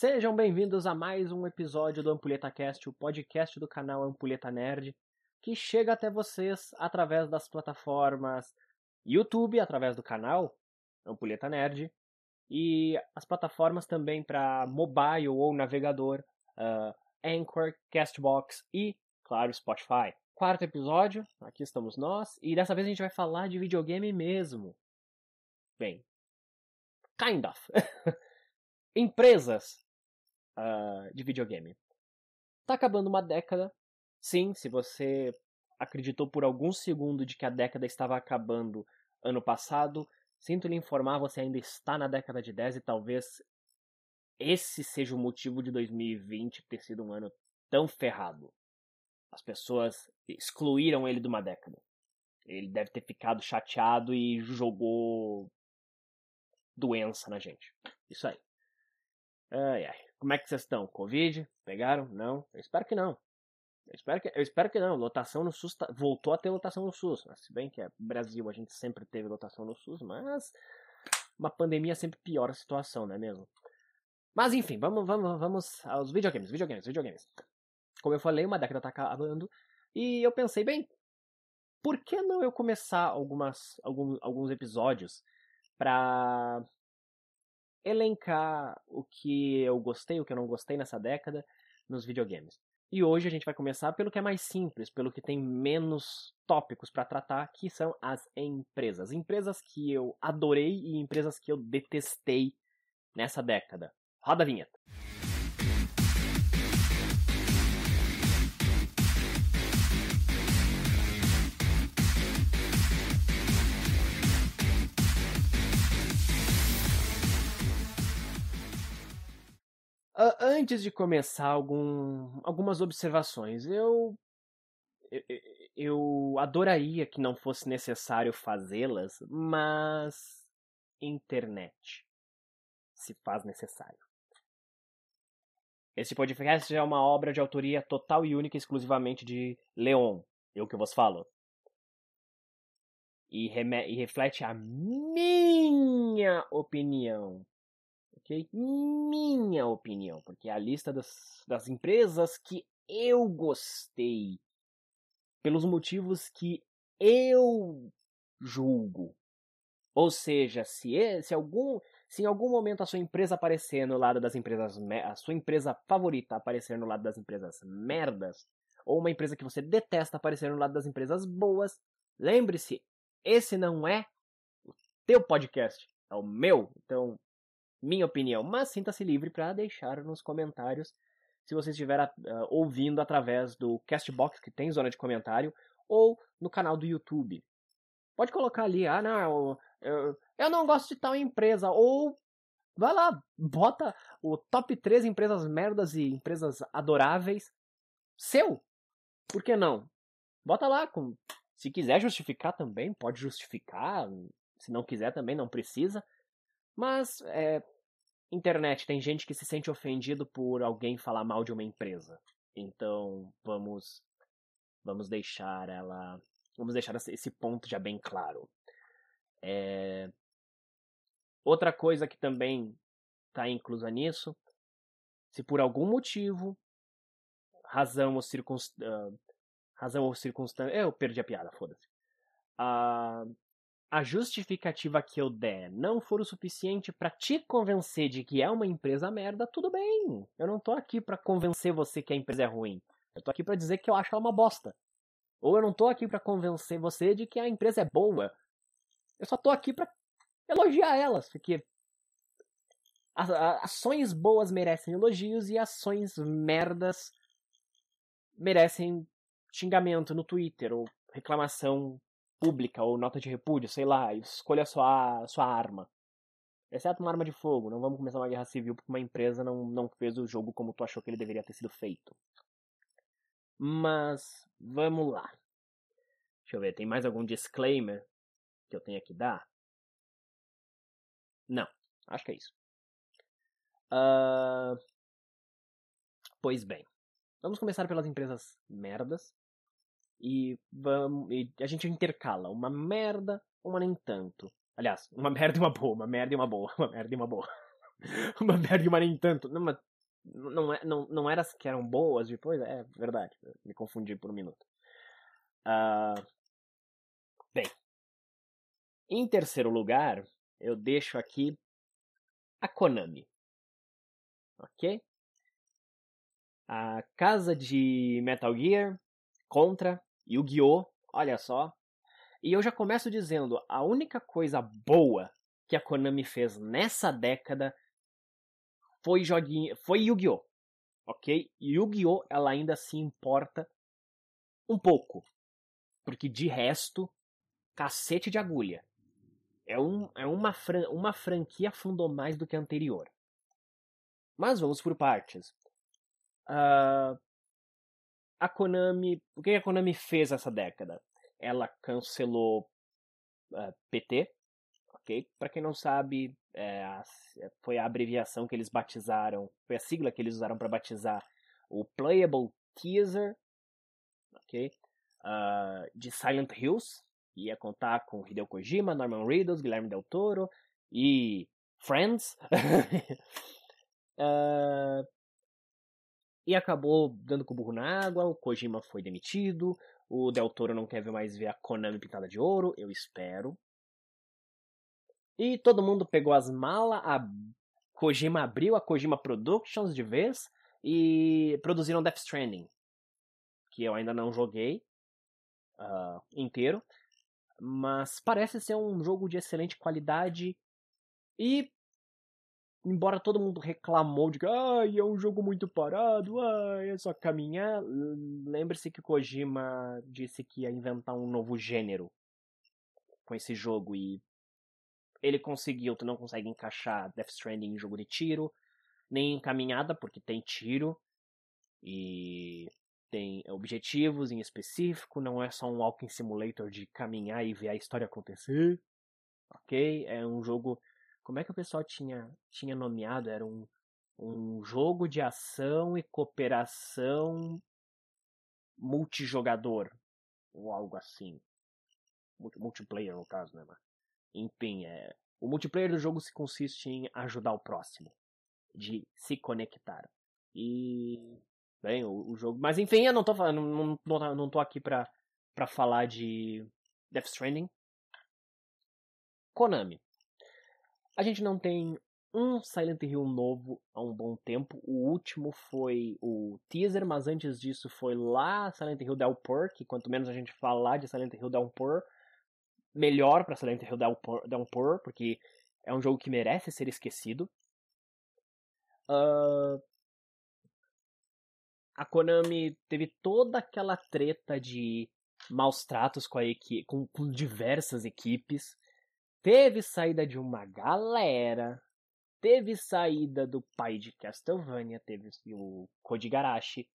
Sejam bem-vindos a mais um episódio do Ampulheta Cast, o podcast do canal Ampulheta Nerd, que chega até vocês através das plataformas YouTube, através do canal Ampulheta Nerd, e as plataformas também para mobile ou navegador, uh, Anchor, Castbox e, claro, Spotify. Quarto episódio, aqui estamos nós, e dessa vez a gente vai falar de videogame mesmo. Bem, kind of. Empresas uh, de videogame. Tá acabando uma década. Sim, se você acreditou por algum segundo de que a década estava acabando ano passado, sinto lhe informar, você ainda está na década de 10 e talvez esse seja o motivo de 2020 ter sido um ano tão ferrado. As pessoas excluíram ele de uma década. Ele deve ter ficado chateado e jogou doença na gente. Isso aí. Ai, ai. Como é que vocês estão? Covid? Pegaram? Não? Eu espero que não. Eu espero que, eu espero que não. Lotação no SUS tá, voltou a ter lotação no SUS. Mas, se bem que é Brasil, a gente sempre teve lotação no SUS, mas uma pandemia sempre piora a situação, não é mesmo? Mas enfim, vamos, vamos, vamos aos videogames, videogames, videogames. Como eu falei, uma década tá acabando. E eu pensei, bem, por que não eu começar algumas, alguns, alguns episódios pra elencar o que eu gostei, o que eu não gostei nessa década nos videogames. E hoje a gente vai começar pelo que é mais simples, pelo que tem menos tópicos para tratar, que são as empresas. Empresas que eu adorei e empresas que eu detestei nessa década. Roda a vinheta. Antes de começar, algum, algumas observações. Eu, eu, eu adoraria que não fosse necessário fazê-las, mas internet se faz necessário. Este podcast é uma obra de autoria total e única exclusivamente de Leon, eu que vos falo. E, e reflete a minha opinião ok? Minha opinião, porque é a lista das, das empresas que eu gostei, pelos motivos que eu julgo. Ou seja, se, se, algum, se em algum momento a sua empresa aparecer no lado das empresas, a sua empresa favorita aparecer no lado das empresas merdas, ou uma empresa que você detesta aparecer no lado das empresas boas, lembre-se, esse não é o teu podcast, é o meu. Então, minha opinião, mas sinta-se livre para deixar nos comentários se você estiver uh, ouvindo através do Castbox, que tem zona de comentário, ou no canal do YouTube. Pode colocar ali, ah, não, eu, eu não gosto de tal empresa, ou vai lá, bota o top 3 empresas merdas e empresas adoráveis seu. Por que não? Bota lá, com, se quiser justificar também, pode justificar, se não quiser também, não precisa. Mas, é, internet, tem gente que se sente ofendido por alguém falar mal de uma empresa. Então, vamos vamos deixar ela, vamos deixar esse ponto já bem claro. É... Outra coisa que também está inclusa nisso, se por algum motivo, razão ou circunstância, uh, razão ou circunstância, eu perdi a piada, foda-se. Uh, a justificativa que eu der não for o suficiente para te convencer de que é uma empresa merda, tudo bem. Eu não tô aqui para convencer você que a empresa é ruim. Eu tô aqui para dizer que eu acho ela uma bosta. Ou eu não tô aqui para convencer você de que a empresa é boa. Eu só tô aqui para elogiar elas, porque ações boas merecem elogios e ações merdas merecem xingamento no Twitter ou reclamação pública ou nota de repúdio, sei lá, escolha sua, sua arma. Exceto uma arma de fogo, não vamos começar uma guerra civil porque uma empresa não, não fez o jogo como tu achou que ele deveria ter sido feito. Mas, vamos lá. Deixa eu ver, tem mais algum disclaimer que eu tenha que dar? Não, acho que é isso. Uh... Pois bem, vamos começar pelas empresas merdas e, vamos, e a gente intercala uma merda, uma nem tanto. Aliás, uma merda e uma boa, uma merda e uma boa, uma merda e uma boa. uma merda, mas nem tanto. Não, mas não, é, não, não era as que eram boas depois? É verdade, me confundi por um minuto. Uh, bem, em terceiro lugar, eu deixo aqui a Konami. Ok? A casa de Metal Gear contra Yu-Gi-Oh! Olha só. E eu já começo dizendo: a única coisa boa que a Konami fez nessa década foi joguinho, foi Yu-Gi-Oh! Ok? Yu-Gi-Oh! ela ainda se importa um pouco. Porque de resto, cacete de agulha. É, um, é uma, fran uma franquia fundou mais do que a anterior. Mas vamos por partes. Uh, a Konami. O que a Konami fez essa década? Ela cancelou uh, ah, PT, ok? Para quem não sabe, é, a, foi a abreviação que eles batizaram, foi a sigla que eles usaram para batizar o Playable Teaser, ok? Uh, de Silent Hills, ia contar com Hideo Kojima, Norman Reedus, Guilherme Del Toro e Friends. uh, e acabou dando com o burro na água, o Kojima foi demitido, o Del Toro não quer mais ver a Konami pintada de ouro, eu espero. E todo mundo pegou as malas, a Kojima abriu a Kojima Productions de vez e produziram Death Stranding, que eu ainda não joguei uh, inteiro, mas parece ser um jogo de excelente qualidade e embora todo mundo reclamou de que ah, é um jogo muito parado, ah, é só caminhar, lembre-se que Kojima disse que ia inventar um novo gênero com esse jogo e ele conseguiu, tu não consegue encaixar Death Stranding em jogo de tiro, nem em caminhada, porque tem tiro e tem objetivos em específico, não é só um walking simulator de caminhar e ver a história acontecer. Ok? É um jogo. Como é que o pessoal tinha, tinha nomeado? Era um, um jogo de ação e cooperação multijogador. Ou algo assim. Multiplayer, no caso, né? Enfim, é, o multiplayer do jogo se consiste em ajudar o próximo. De se conectar. E bem o, o, jogo. Mas enfim, eu não tô falando, não, não, não tô aqui pra, pra falar de Death Stranding. Konami. A gente não tem um Silent Hill novo há um bom tempo. O último foi o teaser, mas antes disso foi lá Silent Hill Downpour, que quanto menos a gente falar de Silent Hill Downpour, melhor para Silent Hill Downpour, Downpour, porque é um jogo que merece ser esquecido. Uh, a Konami teve toda aquela treta de maus tratos com, a equipe, com, com diversas equipes. Teve saída de uma galera. Teve saída do pai de Castlevania, teve o Koji Garashi.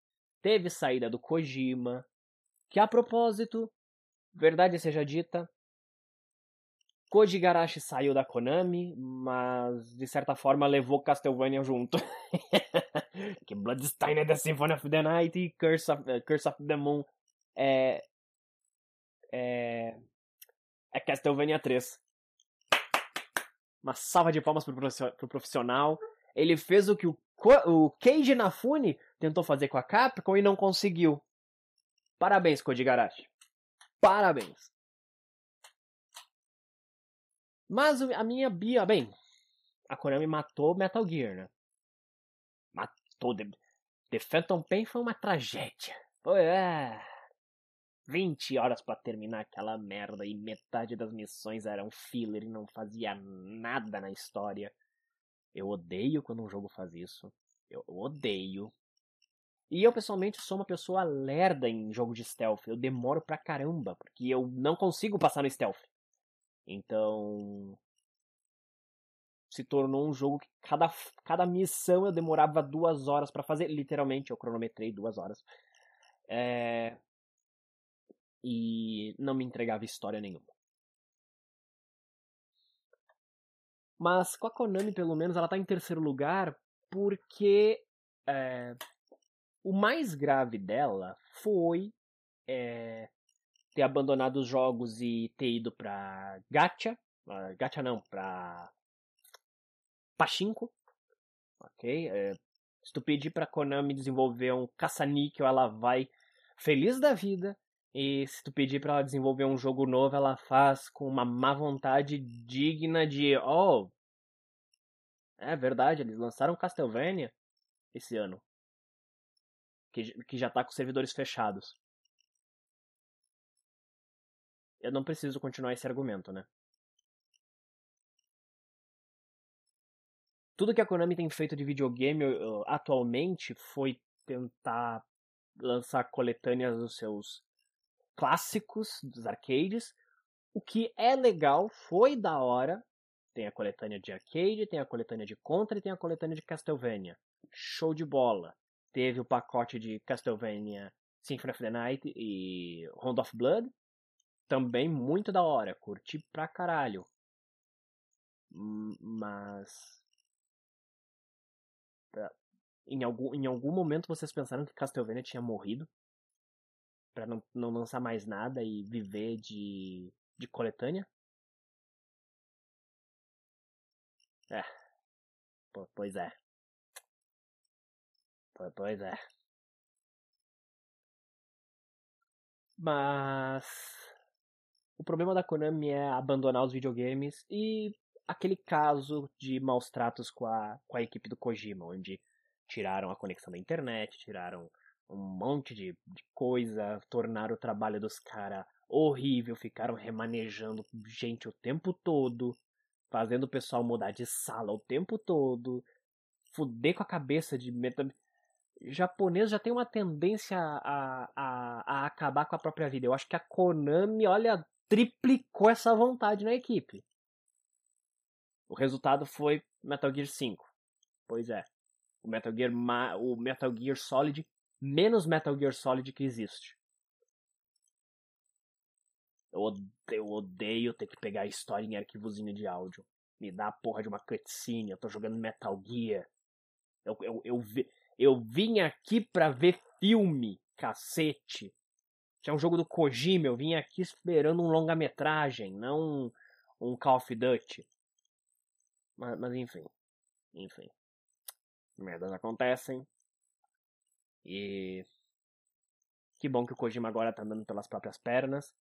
Teve saída do Kojima. Que a propósito, verdade seja dita, Koji Garashi saiu da Konami, mas de certa forma levou Castlevania junto. que Bloodstained The Symphony of the Night e Curse of, uh, Curse of the Moon é, é, é Castlevania 3. Uma salva de palmas pro, pro profissional. Ele fez o que o, o Keiji Nafune tentou fazer com a Capcom e não conseguiu. Parabéns, Koji Garashi. Parabéns. Mas a minha Bia, bem, a Konami matou Metal Gear, né? Matou. The, The Phantom Pain foi uma tragédia. Foi, é. 20 horas para terminar aquela merda e metade das missões eram filler e não fazia nada na história. Eu odeio quando um jogo faz isso. Eu odeio. E eu pessoalmente sou uma pessoa lerda em jogo de stealth. Eu demoro pra caramba, porque eu não consigo passar no stealth. Então. Se tornou um jogo que cada, cada missão eu demorava duas horas para fazer. Literalmente, eu cronometrei duas horas. É... E não me entregava história nenhuma. Mas com a Konami, pelo menos, ela tá em terceiro lugar porque é, o mais grave dela foi é, ter abandonado os jogos e ter ido pra Gacha. Gacha não, pra Pachinko, ok? É, se tu pedir pra Konami desenvolver um caça-níquel, ela vai feliz da vida. E se tu pedir para ela desenvolver um jogo novo, ela faz com uma má vontade digna de. Oh! É verdade, eles lançaram Castlevania esse ano. Que, que já tá com servidores fechados. Eu não preciso continuar esse argumento, né? Tudo que a Konami tem feito de videogame atualmente foi tentar lançar coletâneas dos seus clássicos dos arcades. O que é legal, foi da hora. Tem a coletânea de arcade, tem a coletânea de Contra e tem a coletânea de Castlevania. Show de bola. Teve o pacote de Castlevania Symphony of the Night e Round of Blood. Também muito da hora. Curti pra caralho. Mas. Em algum, em algum momento vocês pensaram que Castlevania tinha morrido? Para não, não lançar mais nada e viver de, de coletânea? É. pois é. pois é. Mas o problema da Konami é abandonar os videogames e aquele caso de maus tratos com a, com a equipe do Kojima, onde tiraram a conexão da internet, tiraram um monte de, de coisa, tornaram o trabalho dos caras horrível, ficaram remanejando gente o tempo todo, fazendo o pessoal mudar de sala o tempo todo, fuder com a cabeça de meta... japonês já tem uma tendência a, a, a acabar com a própria vida. Eu acho que a Konami, olha, triplicou essa vontade na equipe. O resultado foi Metal Gear 5. Pois é. O Metal Gear, o Metal Gear Solid menos Metal Gear Solid que existe. Eu odeio, ter que pegar a história em arquivozinho de áudio. Me dá a porra de uma cutscene, eu tô jogando Metal Gear. Eu, eu, eu, vi, eu vim aqui pra ver filme, cacete. Tinha um jogo do Kojima, eu vim aqui esperando um longa-metragem, não um, um Call of Duty. Mas, mas enfim. Enfim. Merdas acontecem. E que bom que o Kojima agora tá andando pelas próprias pernas.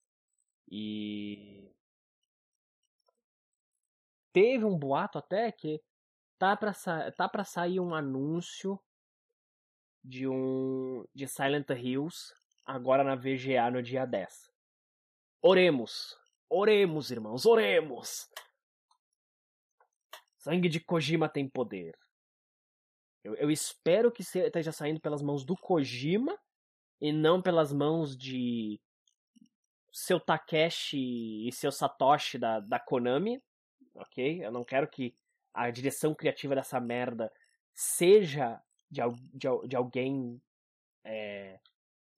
E teve um boato até que tá para tá para sair um anúncio de um de Silent Hills agora na VGA no dia 10. Oremos. Oremos, irmãos, oremos. Sangue de Kojima tem poder. Eu, eu espero que esteja saindo pelas mãos do Kojima e não pelas mãos de seu Takeshi e seu Satoshi da, da Konami, ok? Eu não quero que a direção criativa dessa merda seja de, de, de alguém é,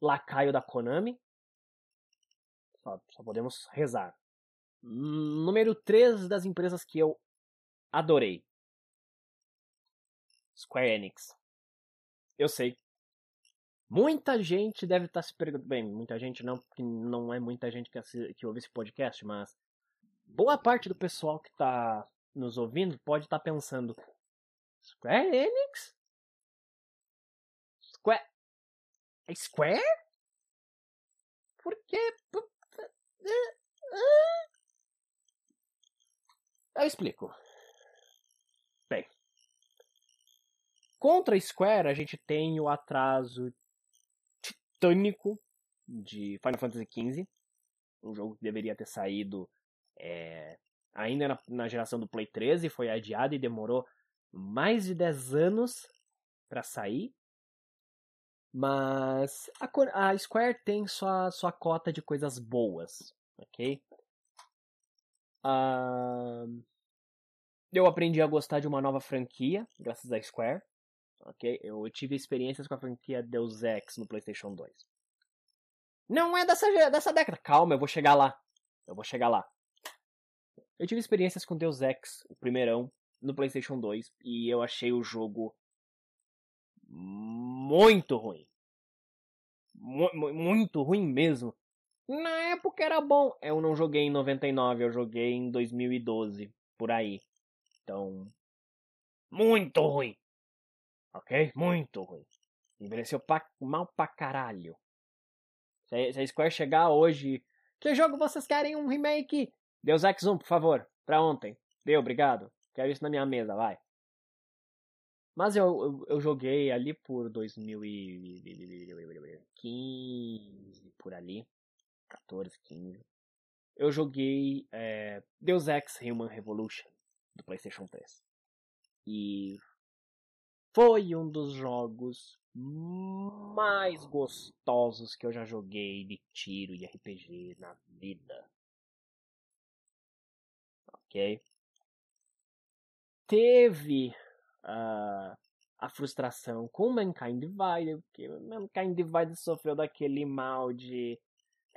lacaio da Konami. Só, só podemos rezar. Número 3 das empresas que eu adorei. Square Enix. Eu sei. Muita gente deve estar tá se perguntando. Bem, muita gente não, porque não é muita gente que, que ouve esse podcast, mas boa parte do pessoal que está nos ouvindo pode estar tá pensando: Square Enix? Square. É Square? Por quê? Eu explico. Contra a Square, a gente tem o atraso titânico de Final Fantasy XV, um jogo que deveria ter saído é, ainda na, na, geração do Play 13, foi adiado e demorou mais de 10 anos para sair. Mas a, a, Square tem sua, sua cota de coisas boas, ok? Uh, eu aprendi a gostar de uma nova franquia, graças à Square ok? Eu tive experiências com a franquia Deus Ex no PlayStation 2. Não é dessa, dessa década. Calma, eu vou chegar lá. Eu vou chegar lá. Eu tive experiências com Deus Ex, o primeirão, no PlayStation 2, e eu achei o jogo muito ruim. muito ruim mesmo. Na época era bom. Eu não joguei em 99, eu joguei em 2012, por aí. Então, muito ruim. Ok? Muito ruim. Envelheceu pra, mal pra caralho. Se, se a Square chegar hoje. Que jogo vocês querem um remake? Deus Ex 1, por favor. Pra ontem. Deu, obrigado. Quero isso na minha mesa, vai. Mas eu, eu, eu joguei ali por 2015, por ali. 14, 15. Eu joguei é, Deus Ex Human Revolution do PlayStation 3. E foi um dos jogos mais gostosos que eu já joguei de tiro e RPG na vida. Ok? Teve uh, a frustração com Mankind Divided, porque Mankind Divided sofreu daquele mal de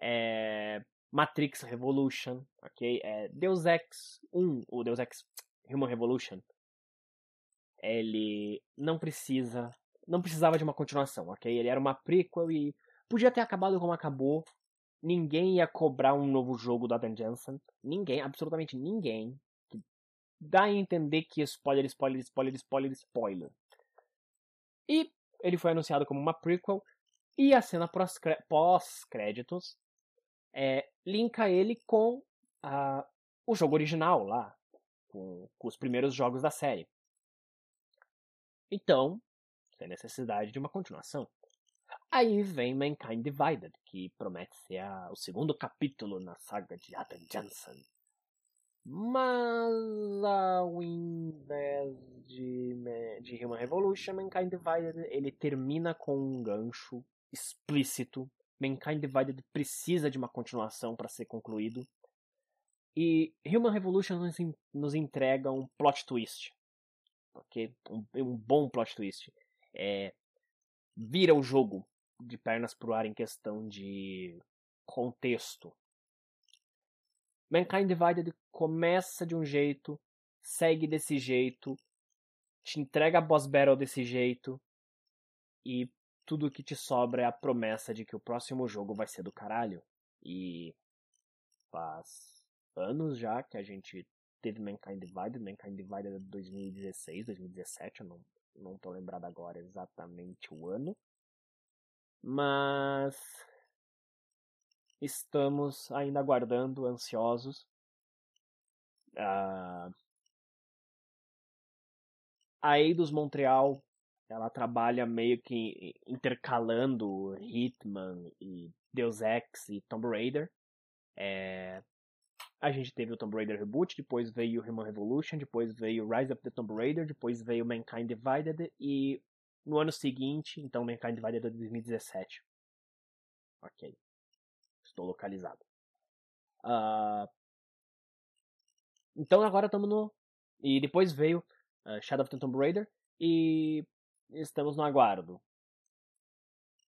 é, Matrix Revolution, ok? É, Deus Ex 1, o Deus Ex Human Revolution, ele não precisa, não precisava de uma continuação, ok? Ele era uma prequel e podia ter acabado como acabou. Ninguém ia cobrar um novo jogo do Adam Jensen. Ninguém, absolutamente ninguém. Dá a entender que spoiler, spoiler, spoiler, spoiler, spoiler. E ele foi anunciado como uma prequel. E a cena pós-créditos é, linka ele com a, o jogo original lá, com, com os primeiros jogos da série. Então, tem necessidade de uma continuação. Aí vem Mankind Divided, que promete ser a, o segundo capítulo na saga de Adam Jansen. Mas ao invés de, de Human Revolution, Mankind Divided ele termina com um gancho explícito. Mankind Divided precisa de uma continuação para ser concluído. E Human Revolution nos, nos entrega um plot twist ok? Um, um bom plot twist. É, vira o jogo de pernas pro ar em questão de contexto. Mankind Divided começa de um jeito, segue desse jeito, te entrega a boss battle desse jeito e tudo que te sobra é a promessa de que o próximo jogo vai ser do caralho. E faz anos já que a gente teve Mankind Divided, Mankind Divided é de 2016, 2017, eu não, não tô lembrado agora exatamente o ano. Mas estamos ainda aguardando, ansiosos. Uh, a Eidos Montreal ela trabalha meio que intercalando Hitman e Deus Ex e Tomb Raider. É, a gente teve o Tomb Raider Reboot, depois veio Human Revolution, depois veio Rise of the Tomb Raider, depois veio Mankind Divided e no ano seguinte, então Mankind Divided é de 2017. Ok. Estou localizado. Uh... Então agora estamos no. E depois veio uh, Shadow of the Tomb Raider e estamos no aguardo.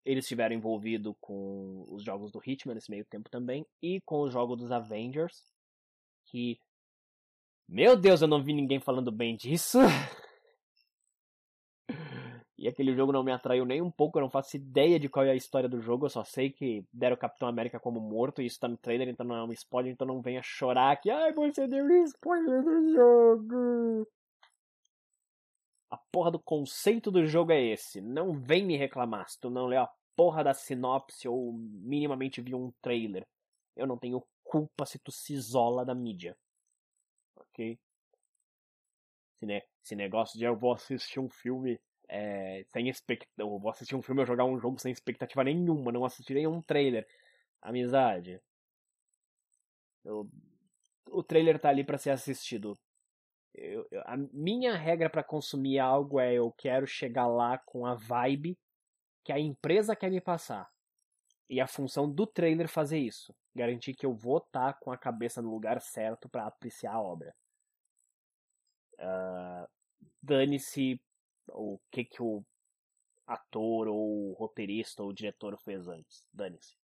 Eles estiveram envolvidos com os jogos do Hitman nesse meio tempo também e com o jogo dos Avengers que. Meu Deus, eu não vi ninguém falando bem disso. E aquele jogo não me atraiu nem um pouco, eu não faço ideia de qual é a história do jogo, eu só sei que deram o Capitão América como morto, e isso tá no trailer, então não é um spoiler, então não venha chorar que, ai, você deu spoiler do jogo. A porra do conceito do jogo é esse, não vem me reclamar se tu não leu a porra da sinopse ou minimamente viu um trailer. Eu não tenho culpa se tu se isola da mídia. Ok? Esse, ne esse negócio de eu vou assistir um filme é, sem expectativa. Eu vou assistir um filme ou jogar um jogo sem expectativa nenhuma, não assistirei um trailer. Amizade. Eu, o trailer tá ali para ser assistido. Eu, eu, a minha regra para consumir algo é eu quero chegar lá com a vibe que a empresa quer me passar. E a função do trailer fazer isso garantir que eu vou estar tá com a cabeça no lugar certo para apreciar a obra. Uh, Dane-se o que, que o ator ou roteirista ou diretor fez antes. Dane-se.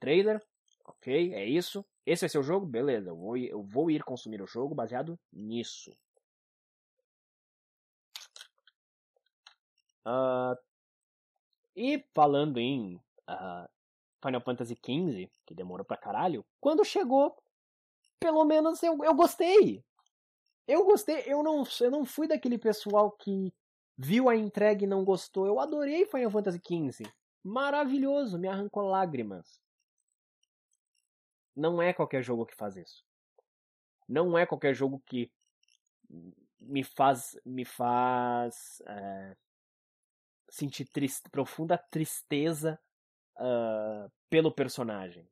Trailer, ok, é isso. Esse ser o jogo? Beleza, eu vou, eu vou ir consumir o jogo baseado nisso. Uh, e falando em uh, Final Fantasy XV, que demorou pra caralho, quando chegou, pelo menos eu, eu gostei. Eu gostei, eu não, eu não fui daquele pessoal que viu a entrega e não gostou. Eu adorei Final Fantasy XV. Maravilhoso, me arrancou lágrimas. Não é qualquer jogo que faz isso. Não é qualquer jogo que me faz me faz é, sentir triste, profunda tristeza uh, pelo personagem.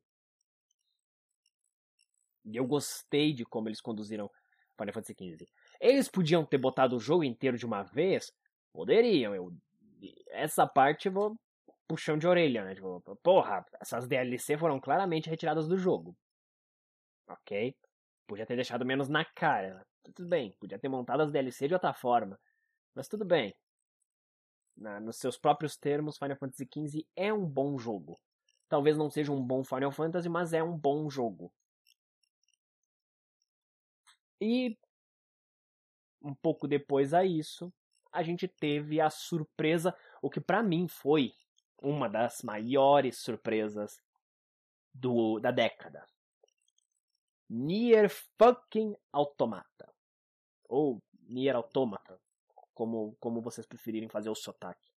E eu gostei de como eles conduziram Final Fantasy XV. Eles podiam ter botado o jogo inteiro de uma vez? Poderiam. Eu, essa parte eu vou puxão de orelha, né? Tipo, porra, essas DLC foram claramente retiradas do jogo. Ok? Podia ter deixado menos na cara. Tudo bem. Podia ter montado as DLC de outra forma. Mas tudo bem. Na, nos seus próprios termos, Final Fantasy XV é um bom jogo. Talvez não seja um bom Final Fantasy, mas é um bom jogo. E um pouco depois a isso, a gente teve a surpresa, o que para mim foi uma das maiores surpresas do, da década. Nier fucking Automata. Ou Nier Automata, como, como vocês preferirem fazer o sotaque.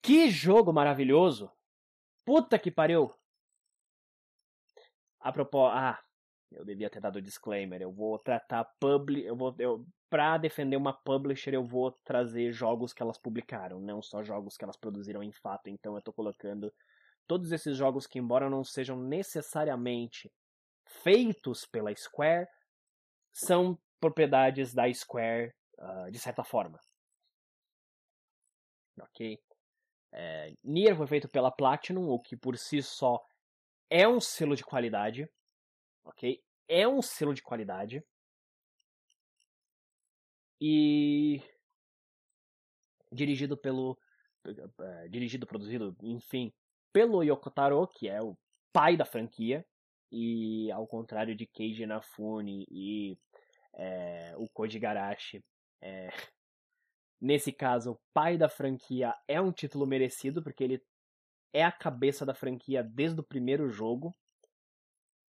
Que jogo maravilhoso! Puta que pariu! A propósito, ah, eu devia ter dado disclaimer. Eu vou tratar public, eu vou eu para defender uma publisher, eu vou trazer jogos que elas publicaram, não só jogos que elas produziram em fato. Então eu tô colocando todos esses jogos que embora não sejam necessariamente feitos pela Square, são propriedades da Square uh, de certa forma. Ok? É, Nier foi feito pela Platinum, o que por si só é um selo de qualidade, ok? É um selo de qualidade. E dirigido pelo uh, dirigido, produzido, enfim, pelo Yoko Taro, que é o pai da franquia, e ao contrário de Keiji Inafune e é, o Koji Garashi, é, nesse caso, o pai da franquia é um título merecido, porque ele é a cabeça da franquia desde o primeiro jogo.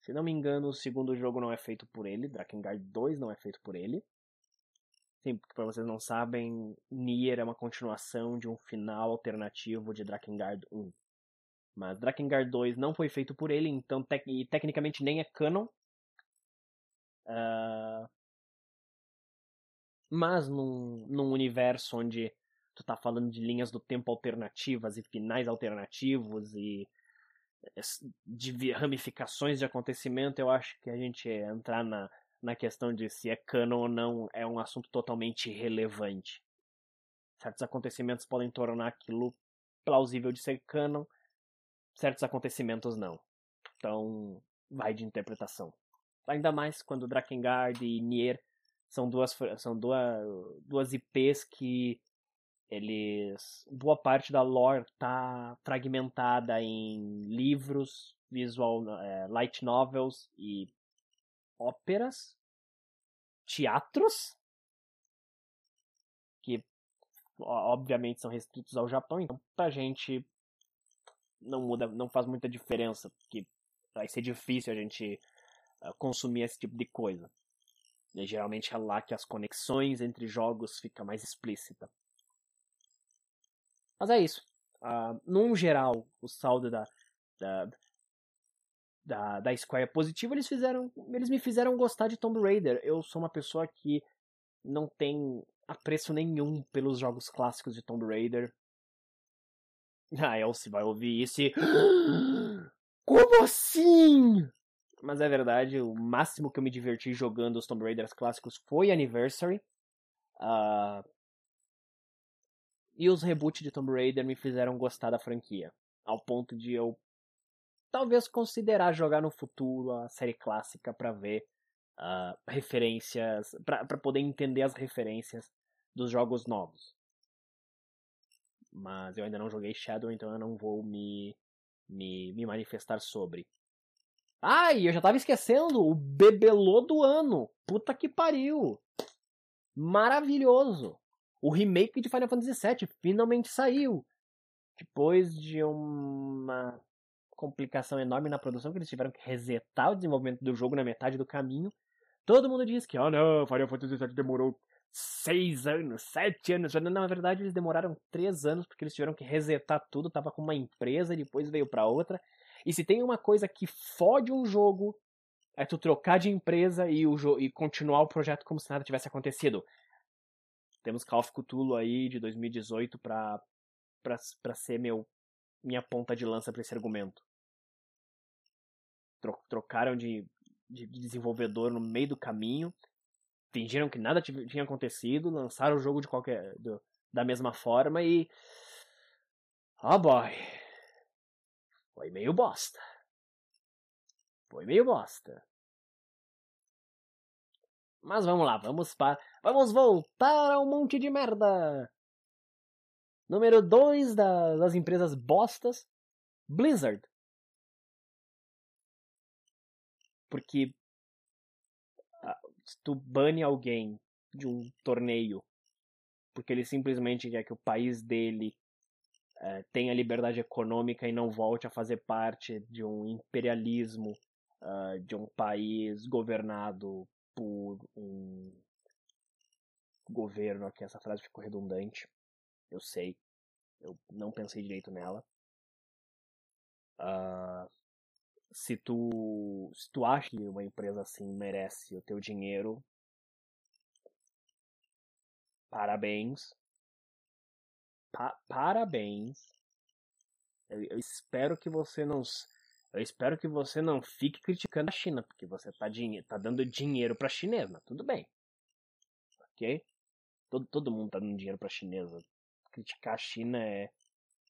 Se não me engano, o segundo jogo não é feito por ele, Drakengard 2 não é feito por ele. Sim, para vocês não sabem, Nier é uma continuação de um final alternativo de Drakengard 1. Mas Drakengard 2 não foi feito por ele, então tec e tecnicamente nem é canon. Uh... Mas num, num universo onde tu tá falando de linhas do tempo alternativas e finais alternativos e de ramificações de acontecimento, eu acho que a gente entrar na, na questão de se é canon ou não é um assunto totalmente irrelevante. Certos acontecimentos podem tornar aquilo plausível de ser canon, certos acontecimentos não. Então, vai de interpretação. Ainda mais quando Drakengard e Nier são duas, são duas, duas IPs que eles boa parte da lore tá fragmentada em livros, visual é, light novels e óperas, teatros que obviamente são restritos ao Japão, então pra gente não muda, não faz muita diferença, porque vai ser difícil a gente uh, consumir esse tipo de coisa. E geralmente é lá que as conexões entre jogos fica mais explícita. Mas é isso. Uh, num geral, o saldo da, da, da, da Square é positivo. Eles, fizeram, eles me fizeram gostar de Tomb Raider. Eu sou uma pessoa que não tem apreço nenhum pelos jogos clássicos de Tomb Raider. Ah, Elsie vai ouvir isso e. Como assim? Mas é verdade, o máximo que eu me diverti jogando os Tomb Raiders clássicos foi Anniversary. Uh, e os reboots de Tomb Raider me fizeram gostar da franquia. Ao ponto de eu talvez considerar jogar no futuro a série clássica para ver uh, referências, para poder entender as referências dos jogos novos. Mas eu ainda não joguei Shadow, então eu não vou me, me, me manifestar sobre. E eu já tava esquecendo o bebelô do ano. Puta que pariu. Maravilhoso o remake de Final Fantasy VII finalmente saiu. Depois de uma complicação enorme na produção, que eles tiveram que resetar o desenvolvimento do jogo na metade do caminho. Todo mundo diz que, oh não, Final Fantasy VII demorou seis anos, sete anos. Na verdade, eles demoraram três anos porque eles tiveram que resetar tudo. Tava com uma empresa, depois veio para outra. E se tem uma coisa que fode um jogo, é tu trocar de empresa e, o e continuar o projeto como se nada tivesse acontecido. Temos Call of Cthulhu aí de 2018 pra, pra, pra ser meu, minha ponta de lança para esse argumento. Trocaram de, de desenvolvedor no meio do caminho fingiram que nada tinha acontecido, lançaram o jogo de qualquer do, da mesma forma e oh boy. Foi meio bosta. Foi meio bosta. Mas vamos lá, vamos para vamos voltar ao monte de merda. Número 2 da, das empresas bostas, Blizzard. Porque se tu bane alguém de um torneio porque ele simplesmente quer que o país dele é, tenha liberdade econômica e não volte a fazer parte de um imperialismo uh, de um país governado por um governo aqui. Essa frase ficou redundante. Eu sei. Eu não pensei direito nela. Uh, se tu se tu acha que uma empresa assim merece o teu dinheiro, parabéns. Pa parabéns. Eu, eu, espero que você não eu espero que você não fique criticando a China, porque você tá, tá dando dinheiro pra chinesa, tudo bem. OK? Todo, todo mundo tá dando dinheiro pra chinesa. Criticar a China é,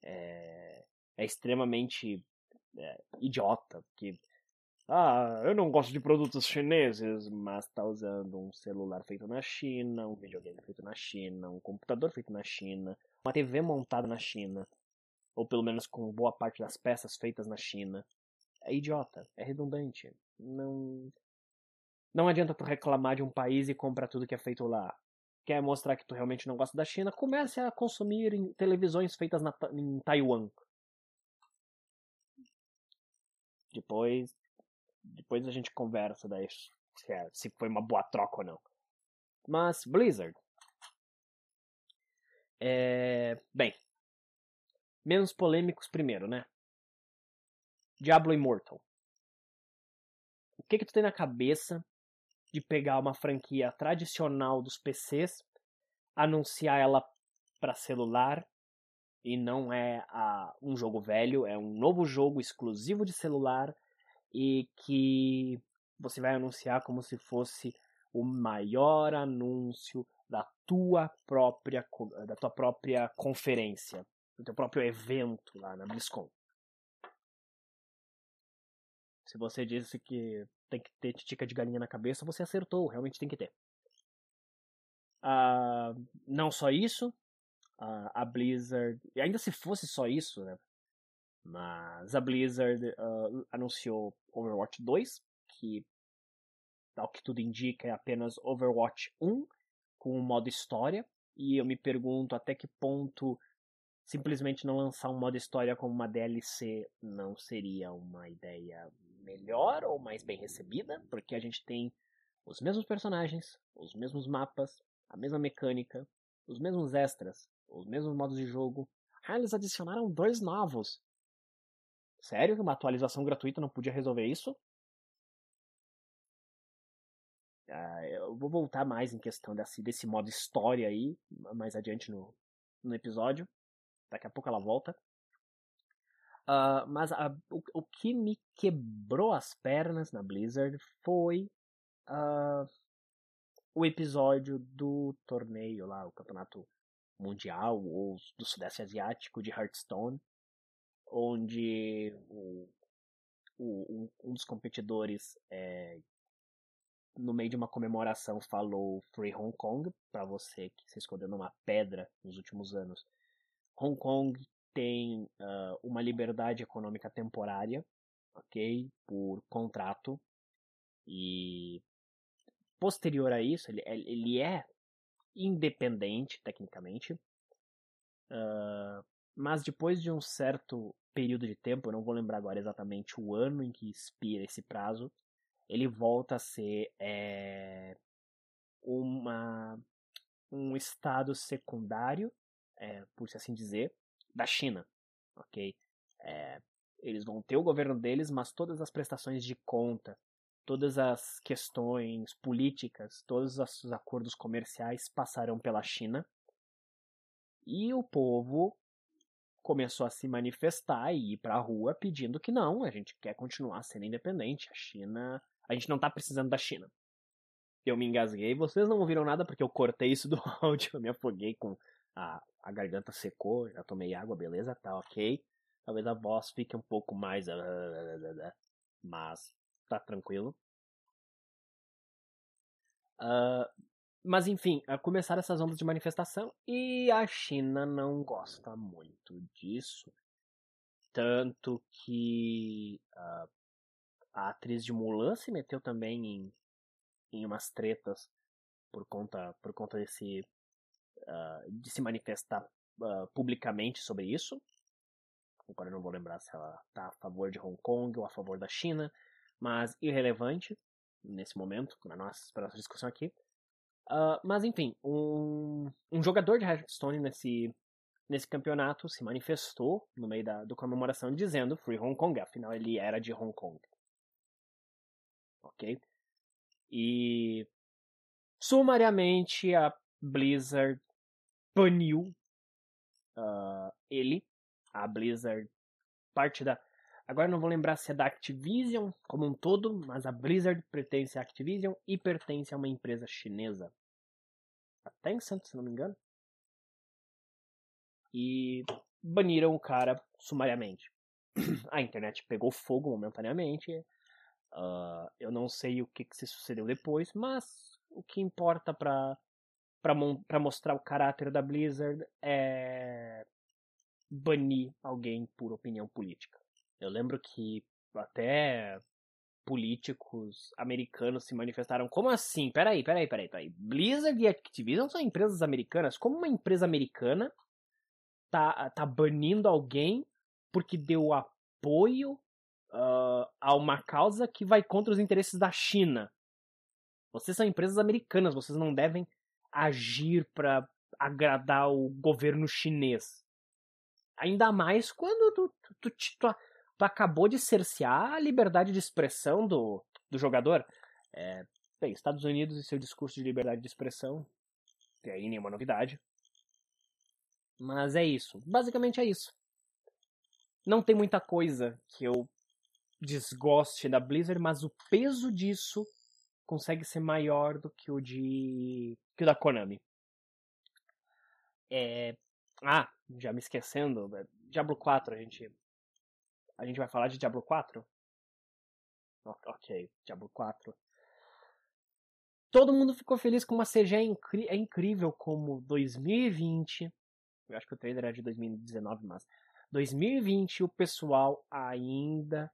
é, é extremamente é, idiota, que ah, eu não gosto de produtos chineses, mas tá usando um celular feito na China, um videogame feito na China, um computador feito na China, uma TV montada na China, ou pelo menos com boa parte das peças feitas na China. É idiota, é redundante. Não não adianta tu reclamar de um país e comprar tudo que é feito lá. Quer mostrar que tu realmente não gosta da China? Comece a consumir televisões feitas na, em Taiwan. Depois, depois a gente conversa daí se, é, se foi uma boa troca ou não. Mas Blizzard. É, bem, menos polêmicos primeiro, né? Diablo Immortal. O que que tu tem na cabeça de pegar uma franquia tradicional dos PCs, anunciar ela para celular e não é a, um jogo velho, é um novo jogo exclusivo de celular e que você vai anunciar como se fosse o maior anúncio da tua própria da tua própria conferência, do teu próprio evento lá na BlizzCon. Se você disse que tem que ter tica de galinha na cabeça, você acertou, realmente tem que ter. Uh, não só isso, a Blizzard, e ainda se fosse só isso, né? Mas a Blizzard uh, anunciou Overwatch 2, que, ao que tudo indica, é apenas Overwatch 1 com o modo história. E eu me pergunto até que ponto simplesmente não lançar um modo história como uma DLC não seria uma ideia melhor ou mais bem recebida, porque a gente tem os mesmos personagens, os mesmos mapas, a mesma mecânica, os mesmos extras, os mesmos modos de jogo. Ah, eles adicionaram dois novos. Sério que uma atualização gratuita não podia resolver isso? Ah, eu vou voltar mais em questão desse, desse modo história aí, mais adiante no, no episódio. Daqui a pouco ela volta. Uh, mas a, o, o, que me quebrou as pernas na Blizzard foi uh, o episódio do torneio lá, o campeonato mundial ou do Sudeste Asiático de Hearthstone, onde o, o, um dos competidores, é, no meio de uma comemoração, falou Free Hong Kong, para você que se escondeu numa pedra nos últimos anos. Hong Kong tem uh, uma liberdade econômica temporária, ok? Por contrato. E posterior a isso, ele, ele é independente, tecnicamente. Uh, mas depois de um certo período de tempo, eu não vou lembrar agora exatamente o ano em que expira esse prazo, ele volta a ser é, uma um estado secundário, é, por assim dizer, da China, ok? É, eles vão ter o governo deles, mas todas as prestações de conta, todas as questões políticas, todos os acordos comerciais passarão pela China. E o povo começou a se manifestar e ir para a rua pedindo que não, a gente quer continuar sendo independente. A China, a gente não está precisando da China. Eu me engasguei, vocês não ouviram nada porque eu cortei isso do áudio, eu me afoguei com a, a garganta secou, já tomei água, beleza, tá ok. Talvez a voz fique um pouco mais. Ah, ah, ah, mas tá tranquilo. Uh, mas enfim, começaram essas ondas de manifestação e a China não gosta muito disso. Tanto que uh, a atriz de Mulan se meteu também em, em umas tretas por conta, por conta desse, uh, de se manifestar publicamente sobre isso. Agora eu não vou lembrar se ela está a favor de Hong Kong ou a favor da China, mas irrelevante nesse momento, na nossa, para nossa discussão aqui. Uh, mas enfim, um, um jogador de Hearthstone nesse, nesse campeonato se manifestou no meio da do comemoração dizendo Free Hong Kong, afinal ele era de Hong Kong. Ok? E sumariamente a Blizzard baniu uh, ele a Blizzard, parte da. Agora não vou lembrar se é da Activision como um todo, mas a Blizzard pertence à Activision e pertence a uma empresa chinesa. A Tencent, se não me engano. E baniram o cara sumariamente. A internet pegou fogo momentaneamente. Uh, eu não sei o que, que se sucedeu depois, mas o que importa para para mostrar o caráter da Blizzard é banir alguém por opinião política. Eu lembro que até políticos americanos se manifestaram. Como assim? Peraí, peraí, peraí, peraí. Blizzard e Activision são empresas americanas. Como uma empresa americana tá, tá banindo alguém porque deu apoio uh, a uma causa que vai contra os interesses da China? Vocês são empresas americanas, vocês não devem agir para agradar o governo chinês. Ainda mais quando tu, tu, tu, tu, tu acabou de cercear a liberdade de expressão do, do jogador. É, bem, Estados Unidos e seu discurso de liberdade de expressão, tem aí nenhuma novidade. Mas é isso. Basicamente é isso. Não tem muita coisa que eu desgoste da Blizzard, mas o peso disso consegue ser maior do que o de que o da Konami. É, ah, já me esquecendo, é, Diablo 4, a gente. A gente vai falar de Diablo 4? Ok, Diablo 4. Todo mundo ficou feliz com uma CG incri é incrível como 2020. Eu acho que o trailer é de 2019, mas 2020 o pessoal ainda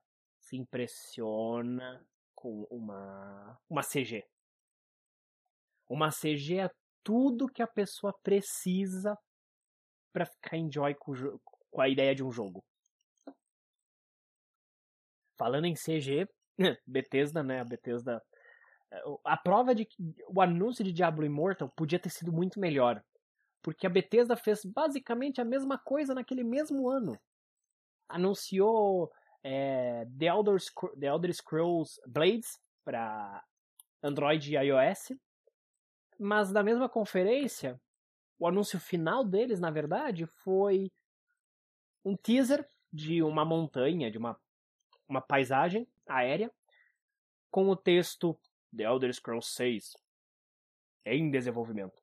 se impressiona com uma uma CG. Uma CG é tudo que a pessoa precisa para ficar enjoy com, com a ideia de um jogo. Falando em CG, Bethesda, né? A Bethesda. Eh, a prova de que o anúncio de Diablo Immortal podia ter sido muito melhor. Porque a Bethesda fez basicamente a mesma coisa naquele mesmo ano. Anunciou é, The, Elder The Elder Scrolls Blades para Android e iOS. Mas na mesma conferência, o anúncio final deles, na verdade, foi um teaser de uma montanha, de uma, uma paisagem aérea, com o texto The Elder Scrolls 6 em desenvolvimento.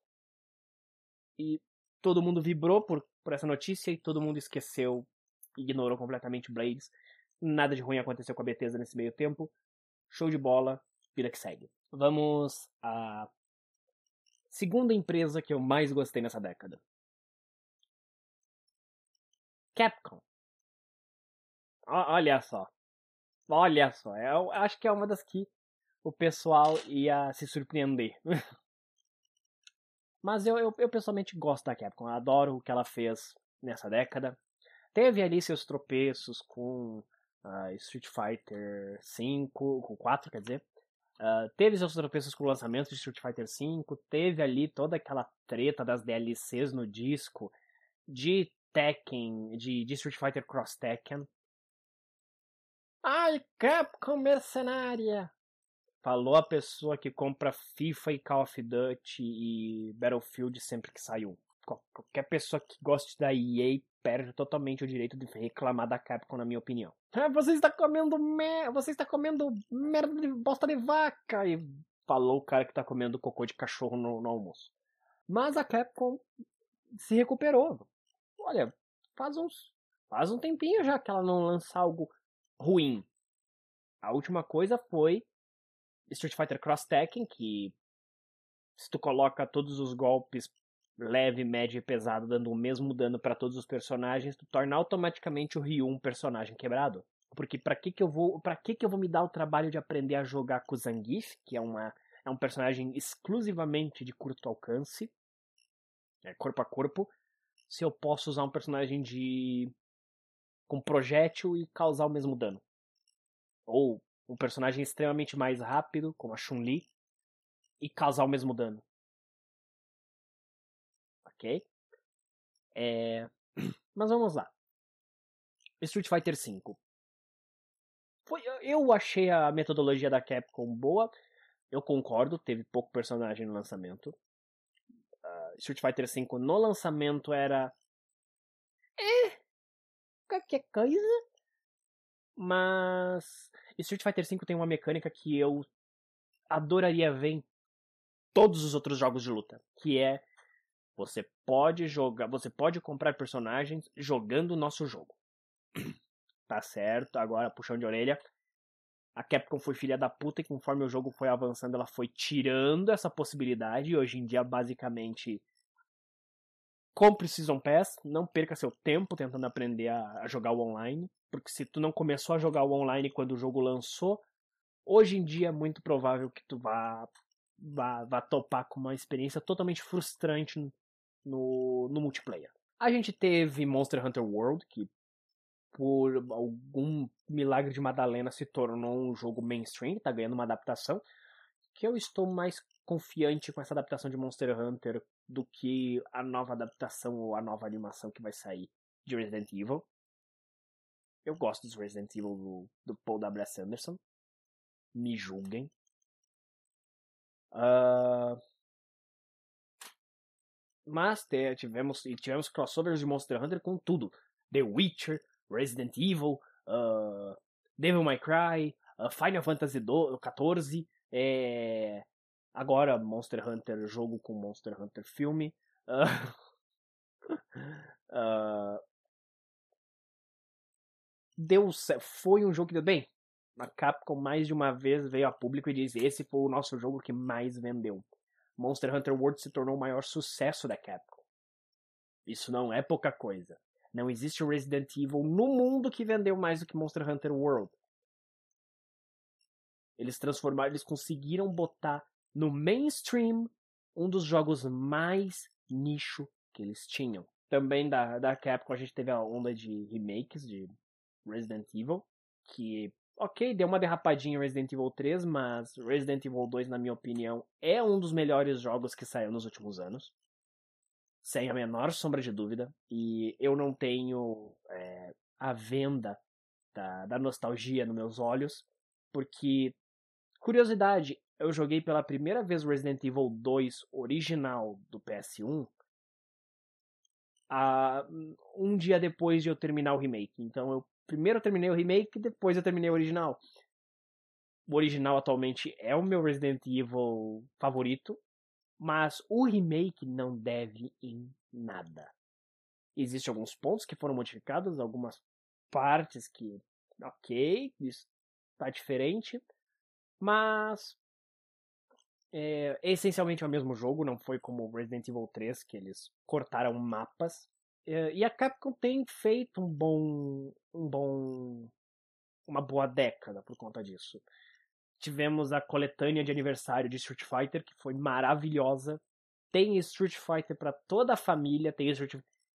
E todo mundo vibrou por, por essa notícia e todo mundo esqueceu, ignorou completamente Blades. Nada de ruim aconteceu com a Bethesda nesse meio tempo. Show de bola, vida que segue. Vamos a Segunda empresa que eu mais gostei nessa década. Capcom. olha só. Olha só. É, eu acho que é uma das que o pessoal ia se surpreender. Mas eu, eu, eu, pessoalmente gosto da Capcom. Eu adoro o que ela fez nessa década. Teve ali seus tropeços com uh, Street Fighter 5, com 4, quer dizer. Uh, teve seus tropeços com o lançamento de Street Fighter V, teve ali toda aquela treta das DLCs no disco, de Tekken, de, de Street Fighter Cross Tekken. Ai, Capcom mercenária! Falou a pessoa que compra FIFA e Call of Duty e Battlefield sempre que sai um. Qualquer pessoa que goste da EA perde totalmente o direito de reclamar da Capcom, na minha opinião. Ah, você está comendo mer... você está comendo merda de bosta de vaca e falou o cara que está comendo cocô de cachorro no, no almoço. Mas a Capcom se recuperou. Olha, faz uns faz um tempinho já que ela não lança algo ruim. A última coisa foi Street Fighter Cross Tekken, que se tu coloca todos os golpes leve, médio e pesado dando o mesmo dano para todos os personagens, tu torna automaticamente o Ryu um personagem quebrado. Porque para que que eu vou, para que que eu vou me dar o trabalho de aprender a jogar com o Zangief, que é uma é um personagem exclusivamente de curto alcance, é corpo a corpo, se eu posso usar um personagem de com projétil e causar o mesmo dano. Ou um personagem extremamente mais rápido, como a Chun-Li, e causar o mesmo dano. Ok? É... Mas vamos lá. Street Fighter V. Foi, eu achei a metodologia da Capcom boa. Eu concordo, teve pouco personagem no lançamento. Uh, Street Fighter V no lançamento era. É. Qualquer coisa. Mas Street Fighter V tem uma mecânica que eu adoraria ver em todos os outros jogos de luta, que é você pode jogar, você pode comprar personagens jogando o nosso jogo. tá certo, agora puxão de orelha. A Capcom foi filha da puta e conforme o jogo foi avançando, ela foi tirando essa possibilidade. E hoje em dia, basicamente, compre Season Pass, não perca seu tempo tentando aprender a, jogar o online, porque se tu não começou a jogar o online quando o jogo lançou, hoje em dia é muito provável que tu vá, vá, vá topar com uma experiência totalmente frustrante no, no multiplayer. A gente teve Monster Hunter World, que por algum milagre de Madalena se tornou um jogo mainstream, tá ganhando uma adaptação, que eu estou mais confiante com essa adaptação de Monster Hunter do que a nova adaptação ou a nova animação que vai sair de Resident Evil. Eu gosto dos Resident Evil do, do Paul W.S. Anderson. Me julguem. Uh... Mas tivemos, tivemos crossovers de Monster Hunter com tudo. The Witcher, Resident Evil, uh... Devil May Cry, uh, Final Fantasy XIV, é... Agora, Monster Hunter jogo com Monster Hunter filme. Uh, uh, deu foi um jogo que deu bem. A Capcom mais de uma vez veio a público e disse: esse foi o nosso jogo que mais vendeu. Monster Hunter World se tornou o maior sucesso da Capcom. Isso não é pouca coisa. Não existe Resident Evil no mundo que vendeu mais do que Monster Hunter World. Eles transformaram, eles conseguiram botar no mainstream um dos jogos mais nicho que eles tinham. Também da, da Capcom a gente teve a onda de remakes de Resident Evil, que, ok, deu uma derrapadinha em Resident Evil 3, mas Resident Evil 2, na minha opinião, é um dos melhores jogos que saiu nos últimos anos. Sem a menor sombra de dúvida. E eu não tenho é, a venda da, da nostalgia nos meus olhos, porque, curiosidade, eu joguei pela primeira vez Resident Evil 2 original do PS1 a, um dia depois de eu terminar o remake. Então eu primeiro eu terminei o remake, depois eu terminei o original. O original atualmente é o meu Resident Evil favorito, mas o remake não deve em nada. Existem alguns pontos que foram modificados, algumas partes que, ok, isso tá diferente, mas é, essencialmente é o mesmo jogo, não foi como Resident Evil 3, que eles cortaram mapas. É, e a Capcom tem feito um bom. um bom. uma boa década por conta disso. Tivemos a coletânea de aniversário de Street Fighter, que foi maravilhosa. Tem Street Fighter para toda a família, tem Street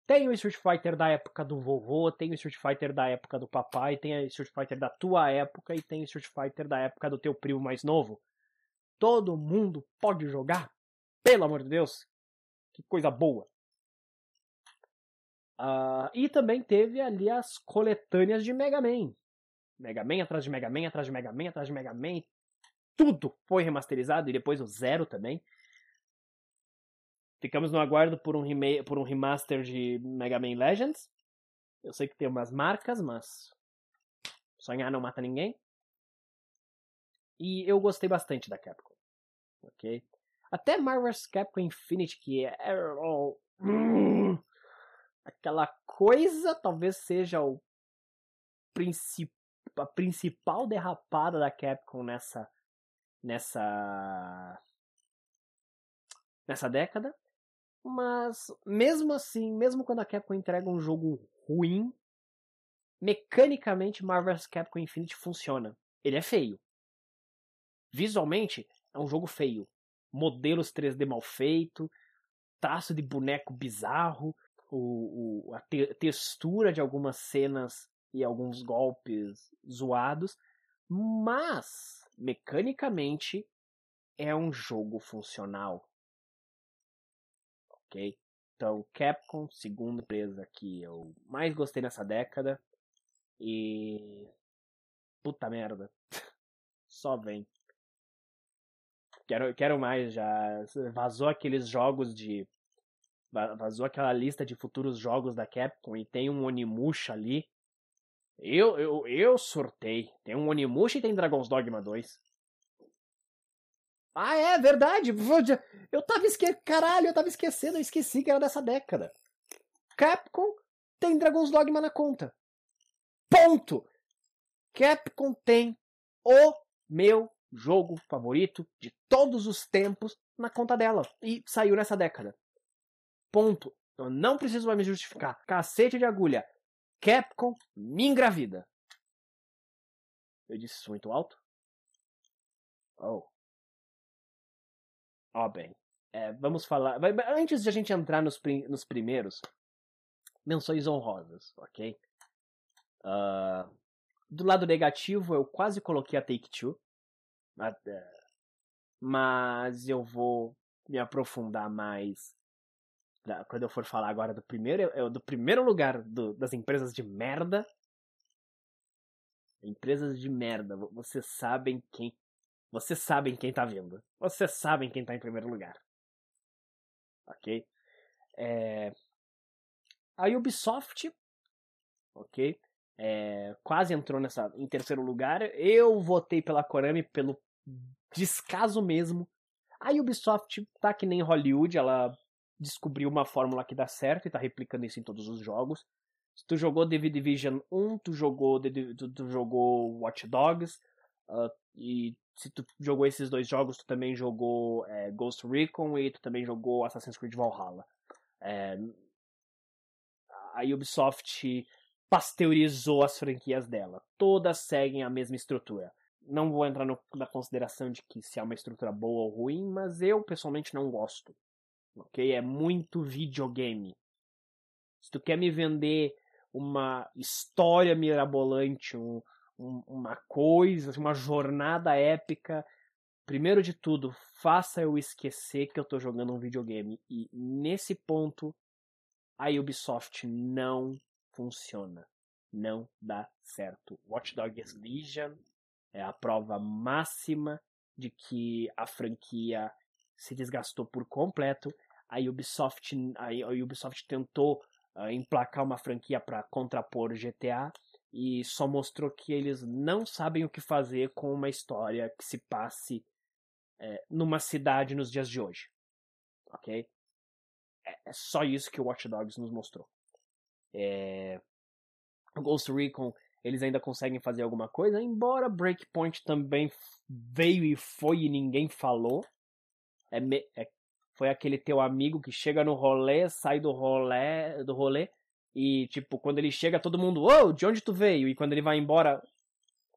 tem o Street Fighter da época do vovô, tem o Street Fighter da época do papai, tem o Street Fighter da tua época e tem o Street Fighter da época do teu primo mais novo. todo mundo pode jogar. Pelo amor de Deus, que coisa boa. Uh, e também teve ali as coletâneas de Mega Man. Mega Man atrás de Mega Man, atrás de Mega Man, atrás de Mega Man. Tudo foi remasterizado e depois o Zero também. Ficamos no aguardo por um, por um remaster de Mega Man Legends. Eu sei que tem umas marcas, mas sonhar não mata ninguém. E eu gostei bastante da Capcom. Ok? Até Marvel's Capcom Infinity, que é. Aquela coisa talvez seja o princip... a principal derrapada da Capcom nessa nessa nessa década. Mas mesmo assim, mesmo quando a Capcom entrega um jogo ruim, mecanicamente Marvel's Capcom Infinite funciona. Ele é feio. Visualmente é um jogo feio. Modelos 3D mal feito, traço de boneco bizarro, o, o, a te textura de algumas cenas e alguns golpes zoados, mas mecanicamente é um jogo funcional. Ok? Então, Capcom, segunda empresa que eu mais gostei nessa década. E. Puta merda. Só vem. Quero, quero mais já. Vazou aqueles jogos de vazou aquela lista de futuros jogos da Capcom e tem um Onimusha ali. Eu, eu, eu sortei. Tem um Onimusha e tem Dragon's Dogma 2. Ah, é verdade. Eu tava esquecendo. Caralho, eu tava esquecendo. Eu esqueci que era dessa década. Capcom tem Dragon's Dogma na conta. Ponto! Capcom tem o meu jogo favorito de todos os tempos na conta dela. E saiu nessa década. Ponto. Eu não preciso mais me justificar. Cacete de agulha. Capcom me engravida. Eu disse isso muito alto? Oh. Ó, oh, bem. É, vamos falar. Antes de a gente entrar nos, nos primeiros, menções honrosas, ok? Uh, do lado negativo, eu quase coloquei a Take Two. Mas eu vou me aprofundar mais quando eu for falar agora do primeiro, eu, do primeiro lugar do, das empresas de merda. Empresas de merda, vocês sabem quem. Vocês sabem quem tá vindo. Vocês sabem quem tá em primeiro lugar. Ok? É... A Ubisoft, ok? É... Quase entrou nessa em terceiro lugar. Eu votei pela Konami pelo descaso mesmo. A Ubisoft tá que nem Hollywood, ela descobriu uma fórmula que dá certo e tá replicando isso em todos os jogos. Se tu jogou The Division 1, tu jogou, tu, tu jogou Watch Dogs, uh, e se tu jogou esses dois jogos, tu também jogou é, Ghost Recon e tu também jogou Assassin's Creed Valhalla. É, a Ubisoft pasteurizou as franquias dela. Todas seguem a mesma estrutura. Não vou entrar no, na consideração de que se é uma estrutura boa ou ruim, mas eu pessoalmente não gosto ok? É muito videogame. Se tu quer me vender uma história mirabolante, um, um, uma coisa, assim, uma jornada épica, primeiro de tudo, faça eu esquecer que eu tô jogando um videogame. E nesse ponto, a Ubisoft não funciona. Não dá certo. Watch Dogs Legion é a prova máxima de que a franquia se desgastou por completo. A Ubisoft, a Ubisoft tentou uh, emplacar uma franquia para contrapor GTA e só mostrou que eles não sabem o que fazer com uma história que se passe é, numa cidade nos dias de hoje. Ok? É, é só isso que o Watch Dogs nos mostrou. É... Ghost Recon eles ainda conseguem fazer alguma coisa, embora Breakpoint também veio e foi e ninguém falou. É, me, é, foi aquele teu amigo que chega no rolê, sai do rolê, do rolê e tipo, quando ele chega todo mundo, ô, oh, de onde tu veio? E quando ele vai embora,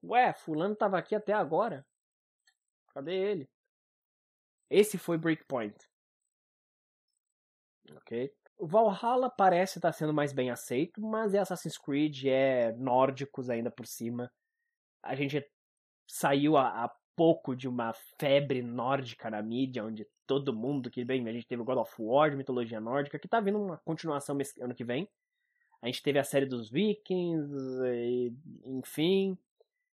ué, fulano tava aqui até agora. Cadê ele? Esse foi Breakpoint. OK? O Valhalla parece estar sendo mais bem aceito, mas é Assassin's Creed, é nórdicos ainda por cima. A gente saiu a pouco de uma febre nórdica na mídia, onde todo mundo que bem, a gente teve o God of War de mitologia nórdica, que tá vindo uma continuação ano que vem. A gente teve a série dos Vikings, e, enfim.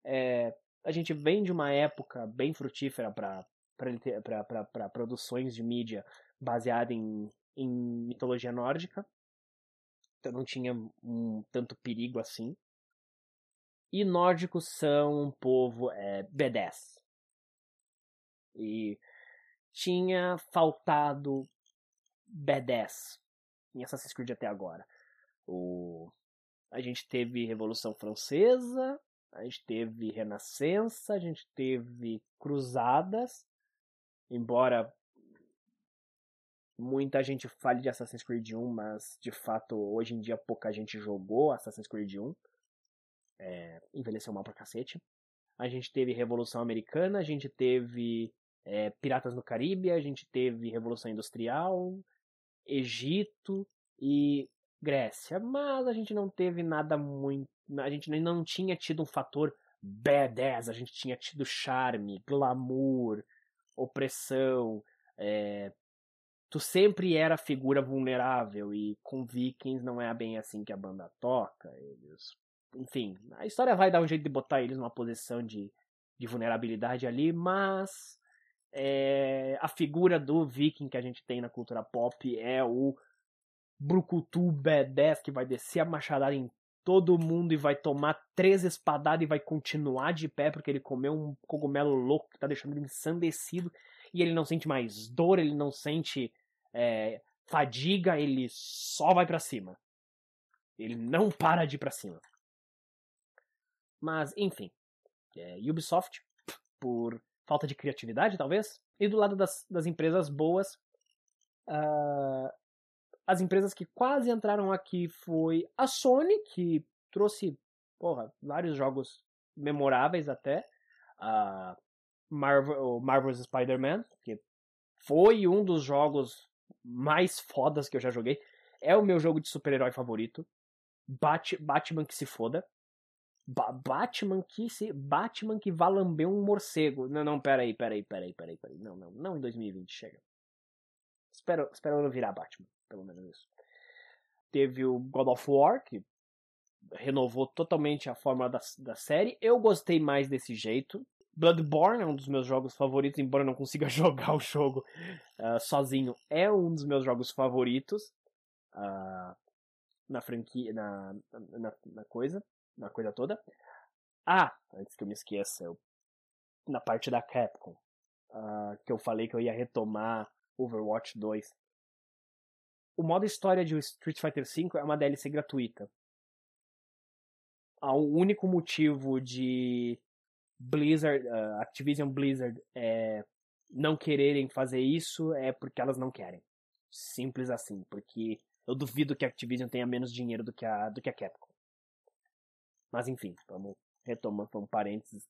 É, a gente vem de uma época bem frutífera para produções de mídia baseada em, em mitologia nórdica. Então não tinha um tanto perigo assim. E nórdicos são um povo é, B10. E tinha faltado B10 em Assassin's Creed até agora. O... A gente teve Revolução Francesa, a gente teve Renascença, a gente teve Cruzadas, embora muita gente fale de Assassin's Creed 1, mas de fato hoje em dia pouca gente jogou Assassin's Creed 1. É, envelheceu mal pra cacete. A gente teve Revolução Americana, a gente teve é, Piratas no Caribe, a gente teve Revolução Industrial, Egito e Grécia, mas a gente não teve nada muito. A gente não tinha tido um fator badass, a gente tinha tido charme, glamour, opressão. É... Tu sempre era figura vulnerável e com Vikings não é bem assim que a banda toca. Eles... Enfim, a história vai dar um jeito de botar eles numa posição de, de vulnerabilidade ali, mas é... a figura do Viking que a gente tem na cultura pop é o Brucutu B10 que vai descer a machadada em todo mundo e vai tomar três espadadas e vai continuar de pé porque ele comeu um cogumelo louco que tá deixando ele ensandecido e ele não sente mais dor, ele não sente é, fadiga, ele só vai para cima. Ele não para de ir pra cima. Mas, enfim, é, Ubisoft, por falta de criatividade, talvez, e do lado das, das empresas boas, uh, as empresas que quase entraram aqui foi a Sony, que trouxe porra, vários jogos memoráveis até. A Marvel, Marvel's Spider-Man, que foi um dos jogos mais fodas que eu já joguei. É o meu jogo de super-herói favorito. Bat Batman que se foda. Ba Batman que se Batman que vai lamber um morcego. Não, não, peraí, peraí, peraí, peraí, peraí. Não, não, não em 2020, chega. Espero, espero não virar Batman pelo menos isso. Teve o God of War, que renovou totalmente a forma da, da série. Eu gostei mais desse jeito. Bloodborne é um dos meus jogos favoritos, embora eu não consiga jogar o jogo uh, sozinho. É um dos meus jogos favoritos uh, na franquia, na, na, na, coisa, na coisa toda. Ah, antes que eu me esqueça, eu, na parte da Capcom, uh, que eu falei que eu ia retomar Overwatch 2 o modo história de Street Fighter V é uma DLC gratuita. O único motivo de Blizzard, uh, Activision Blizzard é, não quererem fazer isso é porque elas não querem. Simples assim, porque eu duvido que a Activision tenha menos dinheiro do que a, do que a Capcom. Mas enfim, vamos retomar, um parênteses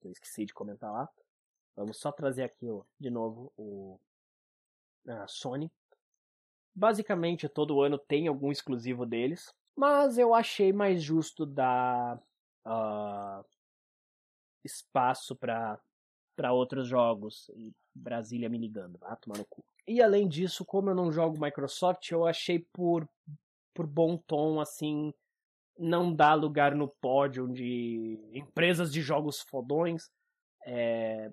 que eu esqueci de comentar lá. Vamos só trazer aqui ó, de novo o a Sony Basicamente, todo ano tem algum exclusivo deles, mas eu achei mais justo dar uh, espaço para para outros jogos. E Brasília me ligando, vai tomar no cu. E além disso, como eu não jogo Microsoft, eu achei por, por bom tom, assim, não dar lugar no pódio de empresas de jogos fodões é,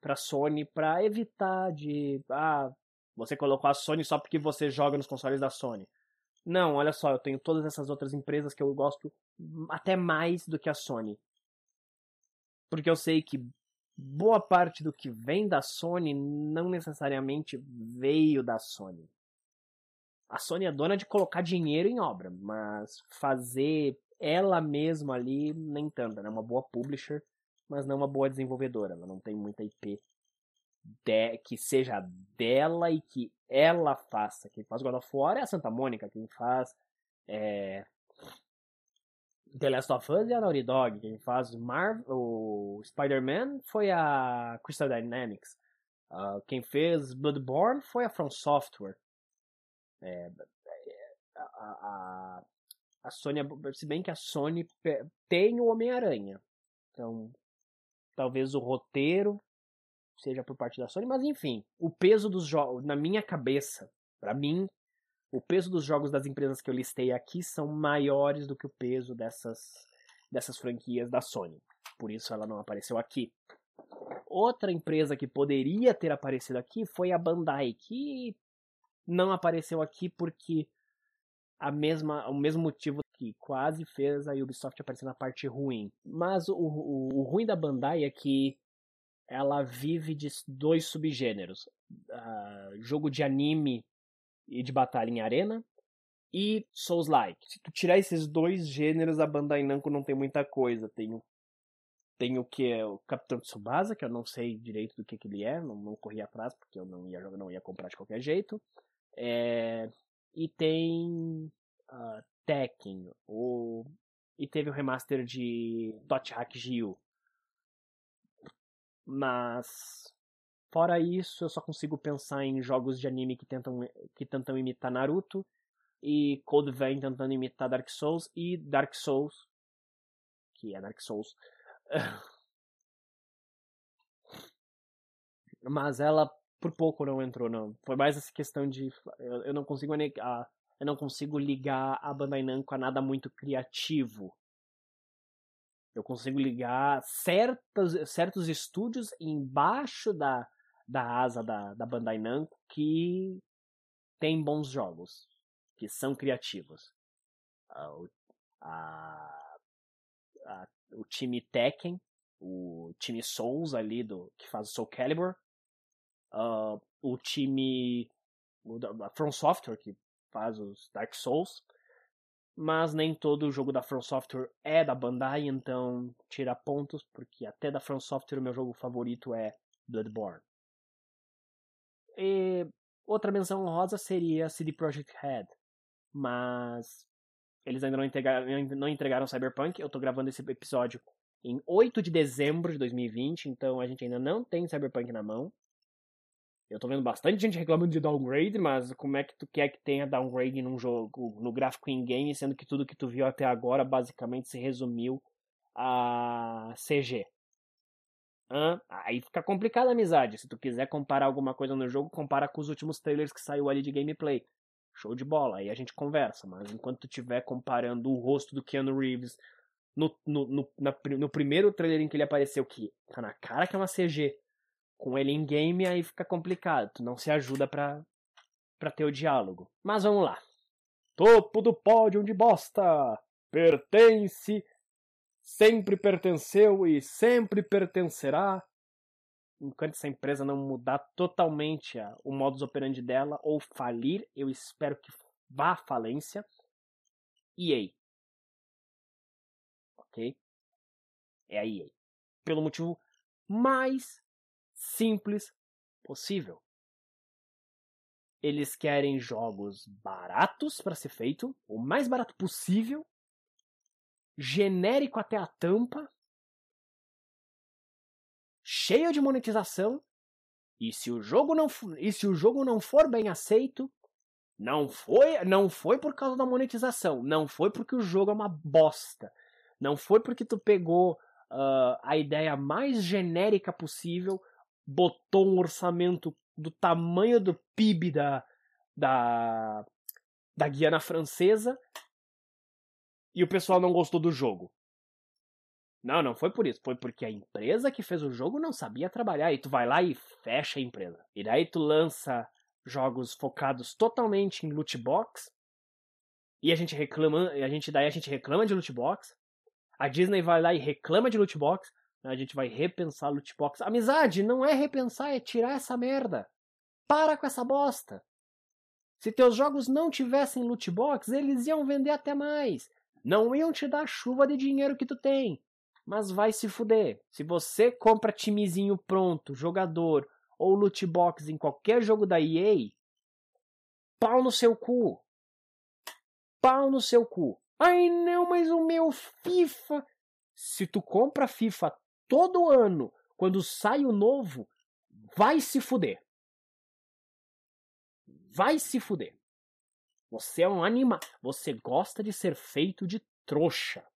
para Sony, para evitar de ah, você colocou a Sony só porque você joga nos consoles da Sony. Não, olha só, eu tenho todas essas outras empresas que eu gosto até mais do que a Sony. Porque eu sei que boa parte do que vem da Sony não necessariamente veio da Sony. A Sony é dona de colocar dinheiro em obra, mas fazer ela mesma ali nem tanto. Ela é uma boa publisher, mas não uma boa desenvolvedora. Ela não tem muita IP de, que seja dela e que ela faça. Quem faz God of War é a Santa Mônica, quem faz é, The Last of Us é a Naughty Dog, quem faz Marvel, o Spider-Man foi a Crystal Dynamics, uh, quem fez Bloodborne foi a From Software. É, a, a, a Sony, se bem que a Sony tem o Homem-Aranha, então talvez o roteiro seja por parte da Sony, mas enfim, o peso dos jogos, na minha cabeça, para mim, o peso dos jogos das empresas que eu listei aqui são maiores do que o peso dessas, dessas franquias da Sony. Por isso ela não apareceu aqui. Outra empresa que poderia ter aparecido aqui foi a Bandai, que não apareceu aqui porque a mesma, o mesmo motivo que quase fez a Ubisoft aparecer na parte ruim. Mas o, o, o ruim da Bandai é que ela vive de dois subgêneros: uh, jogo de anime e de batalha em arena e Souls-like. Se tu tirar esses dois gêneros, a Bandai Namco não tem muita coisa. Tem o, tem o que é o Capitão Tsubasa, que eu não sei direito do que, que ele é, não, não corri atrás porque eu não ia não ia comprar de qualquer jeito. É, e tem uh, Tekken, o, e teve o remaster de Dot Hack Gyu. Mas fora isso, eu só consigo pensar em jogos de anime que tentam que tentam imitar Naruto e Code Vein tentando imitar Dark Souls e Dark Souls que é Dark Souls. Mas ela por pouco não entrou, não. Foi mais essa questão de. Eu, eu não consigo negar. Eu não consigo ligar a Bandai Namco a nada muito criativo. Eu consigo ligar certos, certos estúdios embaixo da, da asa da, da Bandai Namco que tem bons jogos, que são criativos. A, a, a, o time Tekken, o time Souls ali do que faz o Soul Calibur, uh, o time da From Software, que faz os Dark Souls, mas nem todo o jogo da From Software é da Bandai, então tira pontos, porque até da From Software o meu jogo favorito é Bloodborne. E outra menção honrosa seria CD Projekt Red, mas eles ainda não entregaram, não entregaram Cyberpunk. Eu estou gravando esse episódio em 8 de dezembro de 2020, então a gente ainda não tem Cyberpunk na mão. Eu tô vendo bastante gente reclamando de downgrade, mas como é que tu quer que tenha downgrade num jogo, no gráfico in-game, sendo que tudo que tu viu até agora basicamente se resumiu a CG? Hã? Aí fica complicado a amizade. Se tu quiser comparar alguma coisa no jogo, compara com os últimos trailers que saiu ali de gameplay. Show de bola, aí a gente conversa, mas enquanto tu estiver comparando o rosto do Keanu Reeves no, no, no, na, no primeiro trailer em que ele apareceu, que tá na cara que é uma CG, com ele em game, aí fica complicado. Tu não se ajuda pra, pra ter o diálogo. Mas vamos lá. Topo do pódio de bosta! Pertence, sempre pertenceu e sempre pertencerá. Enquanto essa empresa não mudar totalmente a, o modus operandi dela ou falir, eu espero que vá à falência. EA. Ok? É a EA. Pelo motivo mais simples possível. Eles querem jogos baratos para ser feito, o mais barato possível, genérico até a tampa, cheio de monetização, e se o jogo não e se o jogo não for bem aceito, não foi, não foi por causa da monetização, não foi porque o jogo é uma bosta, não foi porque tu pegou uh, a ideia mais genérica possível botou um orçamento do tamanho do PIB da, da, da Guiana Francesa e o pessoal não gostou do jogo. Não, não foi por isso. Foi porque a empresa que fez o jogo não sabia trabalhar. E tu vai lá e fecha a empresa. E daí tu lança jogos focados totalmente em loot box. E a gente reclama, a gente daí a gente reclama de loot box. A Disney vai lá e reclama de loot box. A gente vai repensar loot box. Amizade não é repensar, é tirar essa merda. Para com essa bosta. Se teus jogos não tivessem loot box, eles iam vender até mais. Não iam te dar a chuva de dinheiro que tu tem. Mas vai se fuder. Se você compra timezinho pronto, jogador ou loot box em qualquer jogo da EA, pau no seu cu. Pau no seu cu. Ai não, mas o meu FIFA. Se tu compra FIFA todo ano, quando sai o novo, vai se fuder. Vai se fuder. Você é um animal. Você gosta de ser feito de trouxa.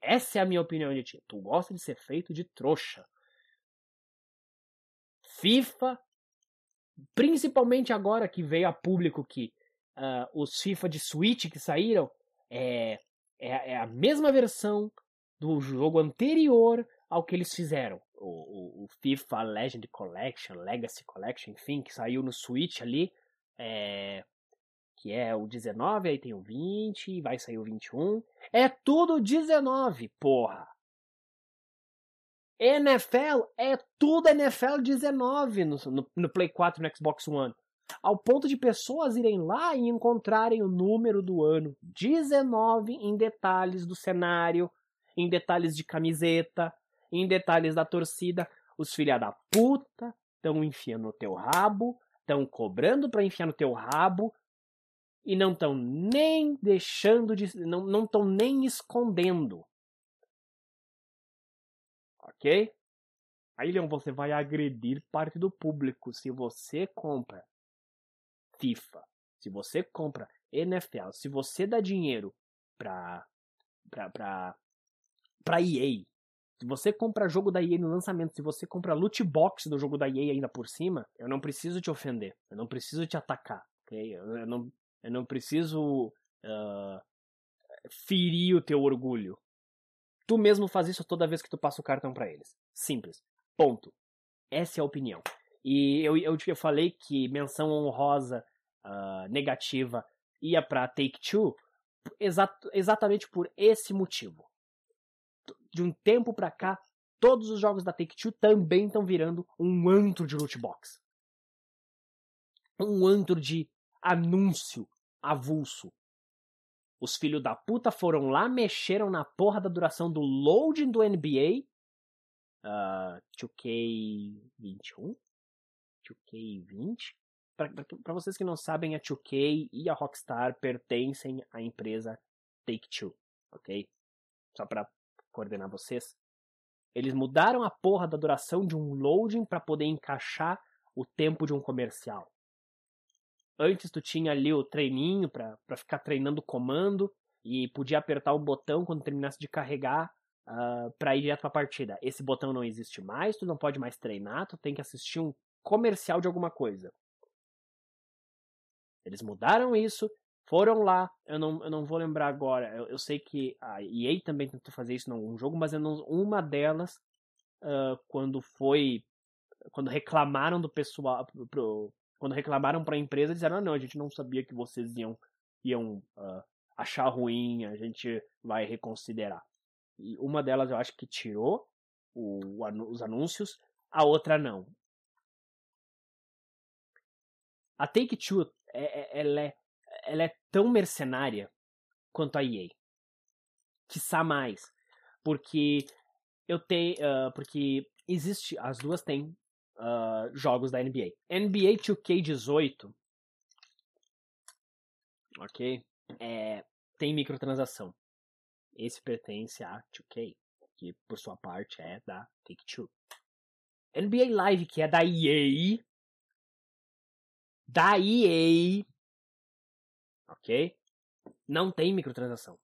Essa é a minha opinião de ti. Tu gosta de ser feito de trouxa. FIFA, principalmente agora que veio a público que uh, os FIFA de Switch que saíram é, é, é, a mesma versão do jogo anterior ao que eles fizeram. O, o, o, FIFA Legend Collection, Legacy Collection, enfim, que saiu no Switch ali, é, que é o 19, aí tem o 20, vai sair o 21. É tudo 19, porra! NFL é tudo NFL 19 no, no, no Play 4 no Xbox One. Ao ponto de pessoas irem lá e encontrarem o número do ano 19 em detalhes do cenário, em detalhes de camiseta, em detalhes da torcida. Os filha da puta estão enfiando no teu rabo, estão cobrando para enfiar no teu rabo e não estão nem deixando de. não estão nem escondendo. Ok? Aí, Leon, você vai agredir parte do público se você compra FIFA, se você compra NFL, se você dá dinheiro pra, pra, pra, pra EA, se você compra jogo da EA no lançamento, se você compra loot box do jogo da EA ainda por cima, eu não preciso te ofender, eu não preciso te atacar, ok? Eu, eu não, eu não preciso uh, ferir o teu orgulho. Tu mesmo faz isso toda vez que tu passa o cartão para eles. Simples. Ponto. Essa é a opinião. E eu, eu, eu falei que menção honrosa uh, negativa ia para Take-Two exat, exatamente por esse motivo. De um tempo para cá, todos os jogos da Take-Two também estão virando um antro de loot box. Um antro de anúncio avulso. Os filhos da puta foram lá, mexeram na porra da duração do loading do NBA. Uh, 2K21? 2K20? Para vocês que não sabem, a 2K e a Rockstar pertencem à empresa Take-Two, ok? Só para coordenar vocês. Eles mudaram a porra da duração de um loading para poder encaixar o tempo de um comercial. Antes tu tinha ali o treininho para ficar treinando o comando e podia apertar o botão quando terminasse de carregar uh, ah, para ir direto para a partida. Esse botão não existe mais, tu não pode mais treinar, tu tem que assistir um comercial de alguma coisa. Eles mudaram isso, foram lá, eu não, eu não vou lembrar agora, eu, eu sei que a EA também tentou fazer isso em algum jogo, mas não, uma delas, uh, quando foi, quando reclamaram do pessoal, pro, pro, quando reclamaram para a empresa, disseram, ah, não, a gente não sabia que vocês iam, iam uh, achar ruim, a gente vai reconsiderar. E uma delas eu acho que tirou o, os anúncios, a outra não. A Take-Two é, é, ela, é, ela é tão mercenária quanto a EA. Quiçá mais. Porque eu tenho. Uh, porque existe. As duas têm uh, jogos da NBA. NBA 2K18. Ok? É, tem microtransação. Esse pertence a 2K, que por sua parte é da Take-Two. NBA Live, que é da EA, da EA, ok? Não tem microtransação.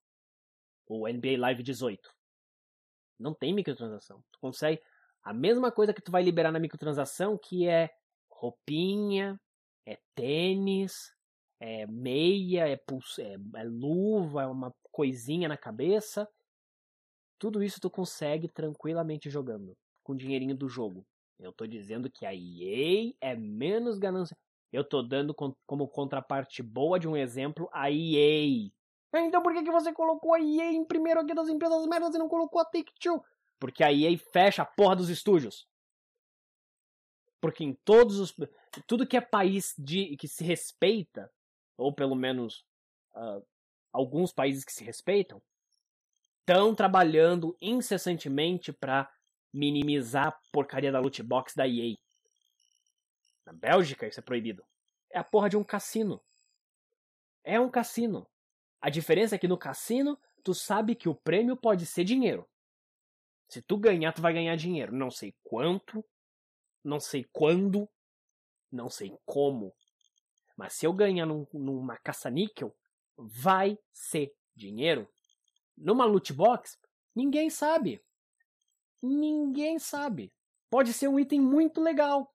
O NBA Live 18 não tem microtransação. Tu consegue a mesma coisa que tu vai liberar na microtransação, que é roupinha, é tênis, é meia, é, pulso, é, é luva, é uma coisinha na cabeça. Tudo isso tu consegue tranquilamente jogando com o dinheirinho do jogo. Eu tô dizendo que a EA é menos ganância. Eu tô dando como contraparte boa de um exemplo a EA. Então por que, que você colocou a EA em primeiro aqui das empresas merdas e não colocou a Take-Two? Porque a EA fecha a porra dos estúdios. Porque em todos os. Tudo que é país de, que se respeita, ou pelo menos uh, alguns países que se respeitam, estão trabalhando incessantemente para minimizar a porcaria da loot box da EA. Na Bélgica isso é proibido. É a porra de um cassino. É um cassino. A diferença é que no cassino, tu sabe que o prêmio pode ser dinheiro. Se tu ganhar, tu vai ganhar dinheiro. Não sei quanto, não sei quando, não sei como. Mas se eu ganhar num, numa caça-níquel, vai ser dinheiro. Numa loot box, Ninguém sabe. Ninguém sabe. Pode ser um item muito legal.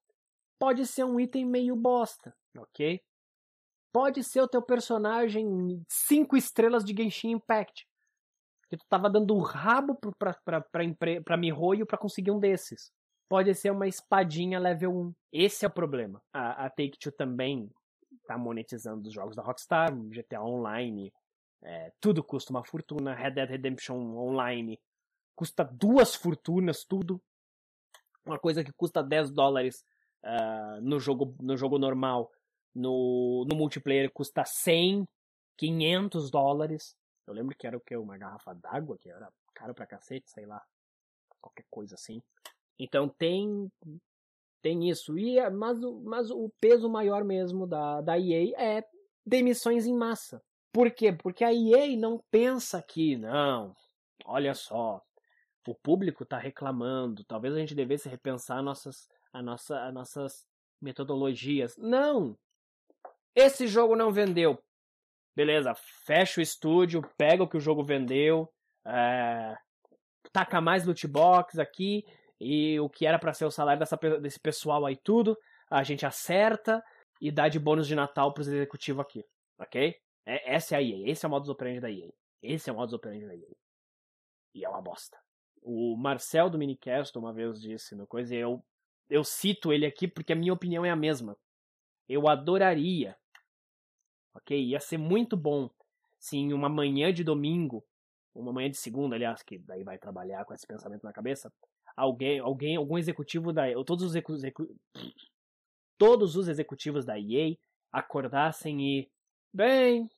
Pode ser um item meio bosta, ok? Pode ser o teu personagem 5 estrelas de Genshin Impact. Que tu tava dando o rabo pra, pra, pra, pra, pra Mihoyo pra conseguir um desses. Pode ser uma espadinha level 1. Esse é o problema. A, a Take-Two também tá monetizando os jogos da Rockstar, GTA Online, é, tudo custa uma fortuna. Red Dead Redemption Online custa duas fortunas, tudo. Uma coisa que custa 10 dólares uh, no, jogo, no jogo normal, no, no multiplayer custa 100, 500 dólares. Eu lembro que era o que? Uma garrafa d'água, que era caro pra cacete, sei lá. Qualquer coisa assim. Então tem tem isso. E, mas, mas o peso maior mesmo da, da EA é demissões em massa. Por quê? Porque a EA não pensa que, não, olha só, o público está reclamando, talvez a gente devesse repensar nossas, a nossa, as nossas metodologias. Não! Esse jogo não vendeu. Beleza, fecha o estúdio, pega o que o jogo vendeu, é, taca mais loot box aqui, e o que era para ser o salário dessa, desse pessoal aí tudo, a gente acerta e dá de bônus de Natal pros executivos aqui, ok? É, essa é a EA, esse é o modus operandi da EA. Esse é o modus operandi da EA. E é uma bosta. O Marcel do Minicast uma vez disse no coisa, e eu, eu cito ele aqui porque a minha opinião é a mesma. Eu adoraria, ok? Ia ser muito bom se em uma manhã de domingo, uma manhã de segunda, aliás, que daí vai trabalhar com esse pensamento na cabeça, alguém, alguém, algum executivo da, todos os execu, todos os executivos da EA acordassem e Bem,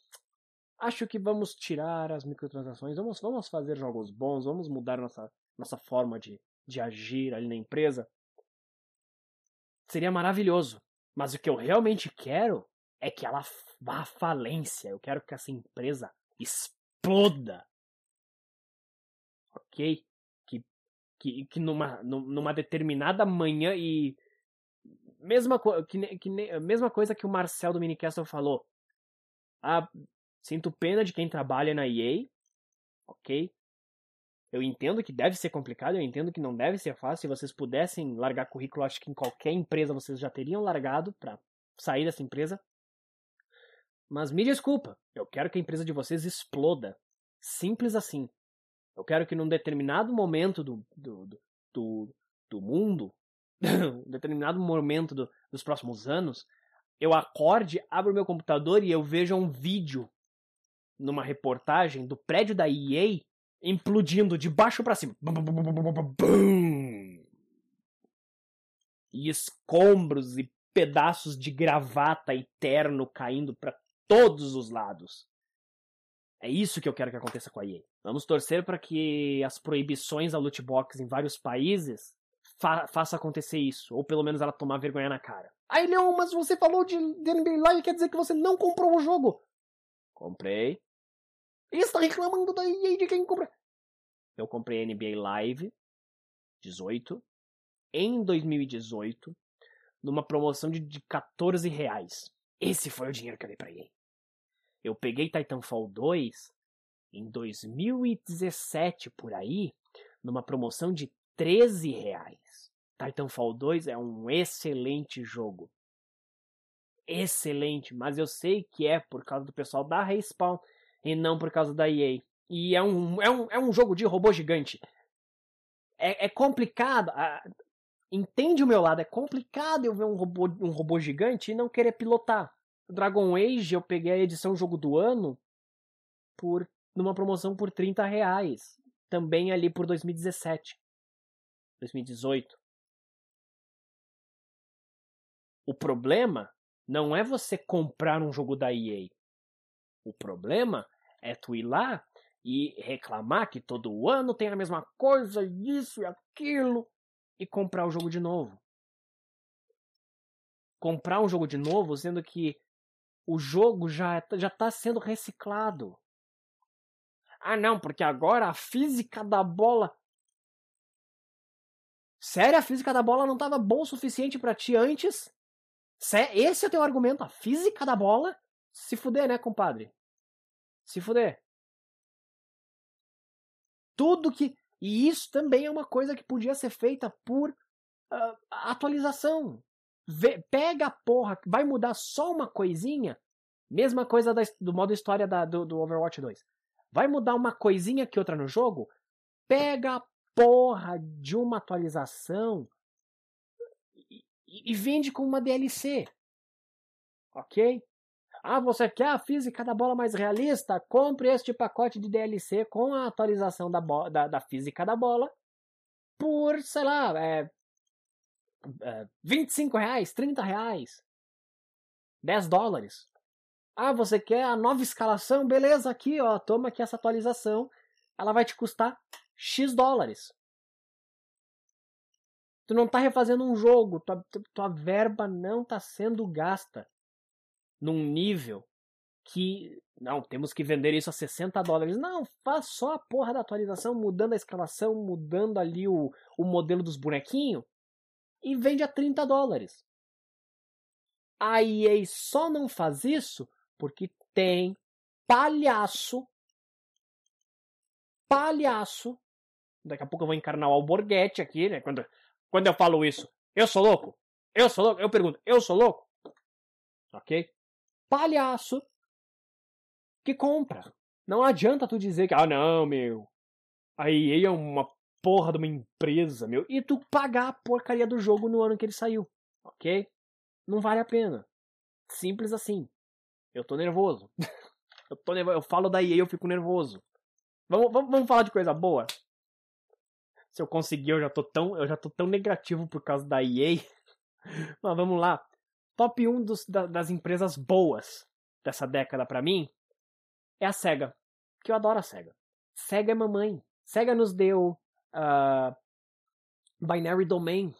acho que vamos tirar as microtransações, vamos, vamos fazer jogos bons, vamos mudar nossa, nossa forma de, de agir ali na empresa. Seria maravilhoso. Mas o que eu realmente quero é que ela vá à falência. Eu quero que essa empresa exploda. Ok? Que, que, que numa, numa determinada manhã e. Mesma, que, que, mesma coisa que o Marcel do Minicastle falou. Ah, sinto pena de quem trabalha na EA, ok? Eu entendo que deve ser complicado, eu entendo que não deve ser fácil. Se vocês pudessem largar currículo, acho que em qualquer empresa vocês já teriam largado para sair dessa empresa. Mas me desculpa, eu quero que a empresa de vocês exploda. Simples assim. Eu quero que num determinado momento do, do, do, do mundo, um determinado momento do, dos próximos anos, eu acorde, abro meu computador e eu vejo um vídeo numa reportagem do prédio da EA implodindo de baixo para cima. E escombros e pedaços de gravata e terno caindo para todos os lados. É isso que eu quero que aconteça com a EA. Vamos torcer para que as proibições a loot box em vários países fa faça acontecer isso, ou pelo menos ela tomar vergonha na cara. Aí, Leon, mas você falou de, de NBA Live, quer dizer que você não comprou o jogo? Comprei. E está reclamando da EA de quem compra? Eu comprei NBA Live 18 em 2018 numa promoção de, de 14 reais. Esse foi o dinheiro que eu dei pra EA. Eu peguei Titanfall 2 em 2017 por aí, numa promoção de 13 reais. Titanfall 2 é um excelente jogo. Excelente, mas eu sei que é por causa do pessoal da Respawn e não por causa da EA. E é um, é um, é um jogo de robô gigante. É, é complicado. entende o meu lado? É complicado eu ver um robô, um robô gigante e não querer pilotar. Dragon Age eu peguei a edição jogo do ano por numa promoção por 30 reais. Também ali por 2017. 2018. O problema não é você comprar um jogo da EA. O problema é tu ir lá e reclamar que todo ano tem a mesma coisa, isso e aquilo, e comprar o jogo de novo. Comprar um jogo de novo, sendo que o jogo já já está sendo reciclado. Ah, não, porque agora a física da bola Sério, a física da bola não estava bom o suficiente para ti antes? Esse é o teu argumento, a física da bola? Se fuder, né, compadre? Se fuder. Tudo que. E isso também é uma coisa que podia ser feita por uh, atualização. Vê, pega a porra, vai mudar só uma coisinha. Mesma coisa da, do modo história da, do, do Overwatch 2. Vai mudar uma coisinha que outra no jogo? Pega a porra de uma atualização e, e vende com uma DLC. Ok? Ah, você quer a física da bola mais realista? Compre este pacote de DLC com a atualização da, da, da física da bola por, sei lá, é, é, 25 reais, 30 reais, 10 dólares. Ah, você quer a nova escalação? Beleza, aqui, ó, toma aqui essa atualização. Ela vai te custar X dólares. Tu não tá refazendo um jogo, tua, tua verba não tá sendo gasta num nível que não, temos que vender isso a 60 dólares. Não, faz só a porra da atualização, mudando a escalação, mudando ali o, o modelo dos bonequinhos e vende a 30 dólares. A EA só não faz isso porque tem palhaço, palhaço. Daqui a pouco eu vou encarnar o Alborguete aqui, né? Quando, quando eu falo isso, eu sou louco? Eu sou louco? Eu pergunto, eu sou louco? Ok? Palhaço que compra. Não adianta tu dizer que, ah, não, meu. A EA é uma porra de uma empresa, meu, e tu pagar a porcaria do jogo no ano que ele saiu, ok? Não vale a pena. Simples assim. Eu tô nervoso. eu tô nervoso. Eu falo da EA eu fico nervoso. Vamos, vamos, vamos falar de coisa boa? Se eu conseguir, eu já tô tão, eu já tô tão negativo por causa da EA. Mas vamos lá. Top 1 dos, da, das empresas boas dessa década para mim é a SEGA. Que eu adoro a SEGA. SEGA é mamãe. SEGA nos deu uh, Binary Domain,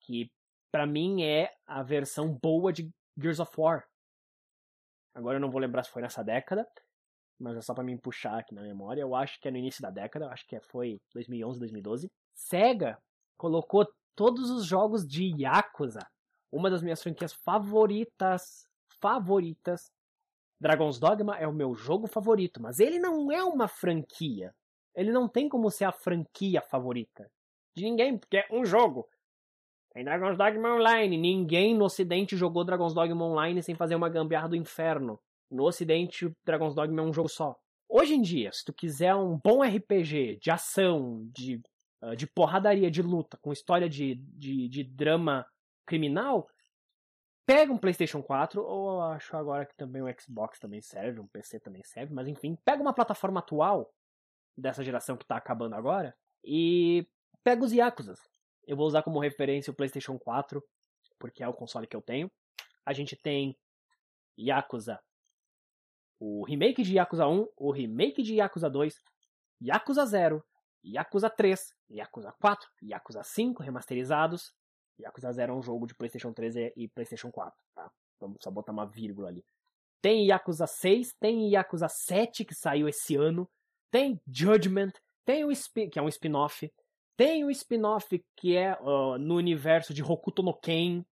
que para mim é a versão boa de Gears of War. Agora eu não vou lembrar se foi nessa década, mas é só para me puxar aqui na memória. Eu acho que é no início da década, acho que foi 2011, 2012. Sega colocou todos os jogos de Yakuza, uma das minhas franquias favoritas, favoritas. Dragon's Dogma é o meu jogo favorito, mas ele não é uma franquia. Ele não tem como ser a franquia favorita de ninguém, porque é um jogo. Tem Dragon's Dogma Online. Ninguém no ocidente jogou Dragon's Dogma Online sem fazer uma gambiarra do inferno. No ocidente, Dragon's Dogma é um jogo só. Hoje em dia, se tu quiser um bom RPG de ação, de, uh, de porradaria, de luta, com história de, de, de drama criminal, pega um PlayStation 4, ou acho agora que também o Xbox também serve, um PC também serve, mas enfim, pega uma plataforma atual dessa geração que tá acabando agora. E pega os Yakuzas. Eu vou usar como referência o PlayStation 4, porque é o console que eu tenho. A gente tem Yakuza, o remake de Yakuza 1, o remake de Yakuza 2, Yakuza 0, Yakuza 3, Yakuza 4, Yakuza 5 remasterizados. Yakuza 0 é um jogo de PlayStation 3 e PlayStation 4, tá? Vamos só botar uma vírgula ali. Tem Yakuza 6, tem Yakuza 7 que saiu esse ano, tem Judgment, tem o que é um spin-off, tem o spin-off que é uh, no universo de Hokuto no Ken,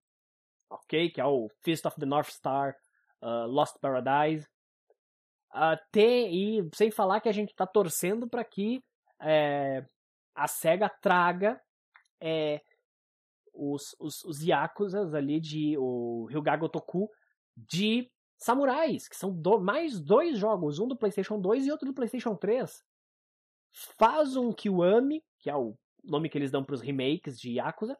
ok? Que é o Fist of the North Star, uh, Lost Paradise. Uh, tem, e sem falar que a gente está torcendo para que é, a SEGA traga é, os, os, os Yakuzas ali de o Ryuga Gotoku de samurais, que são do, mais dois jogos, um do PlayStation 2 e outro do PlayStation 3. Faz um Kiwami, que é o nome que eles dão para os remakes de Yakuza,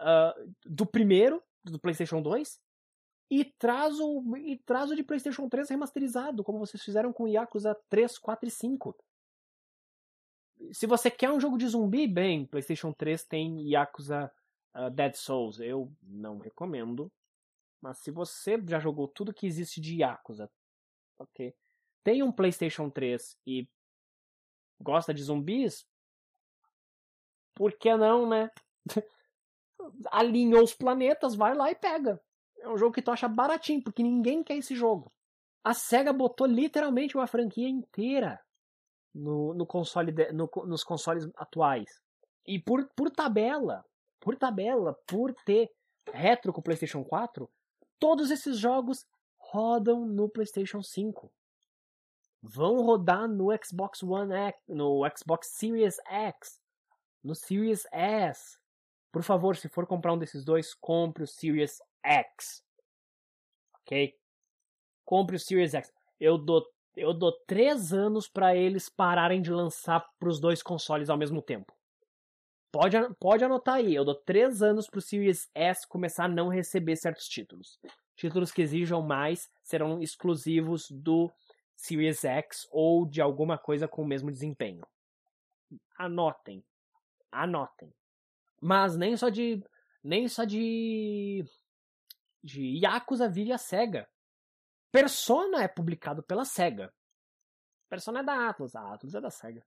uh, do primeiro, do PlayStation 2, e traz, o, e traz o de PlayStation 3 remasterizado, como vocês fizeram com Yakuza 3, 4 e 5. Se você quer um jogo de zumbi, bem, PlayStation 3 tem Yakuza uh, Dead Souls. Eu não recomendo, mas se você já jogou tudo que existe de Yakuza, ok? Tem um PlayStation 3 e gosta de zumbis? Por que não, né? Alinhou os planetas, vai lá e pega. É um jogo que tu acha baratinho, porque ninguém quer esse jogo. A SEGA botou literalmente uma franquia inteira no, no console de, no, nos consoles atuais. E por, por tabela, por tabela, por ter retro com o PlayStation 4, Todos esses jogos rodam no PlayStation 5. vão rodar no Xbox One X, no Xbox Series X, no Series S. Por favor, se for comprar um desses dois, compre o Series X. Ok? Compre o Series X. Eu dou, eu dou três anos para eles pararem de lançar para os dois consoles ao mesmo tempo. Pode, pode anotar aí, eu dou três anos pro Series S começar a não receber certos títulos. Títulos que exijam mais serão exclusivos do Series X ou de alguma coisa com o mesmo desempenho. Anotem. Anotem. Mas nem só de. Nem só de. De Yakuza vive a SEGA. Persona é publicado pela SEGA. Persona é da Atlas. A Atlas é da SEGA.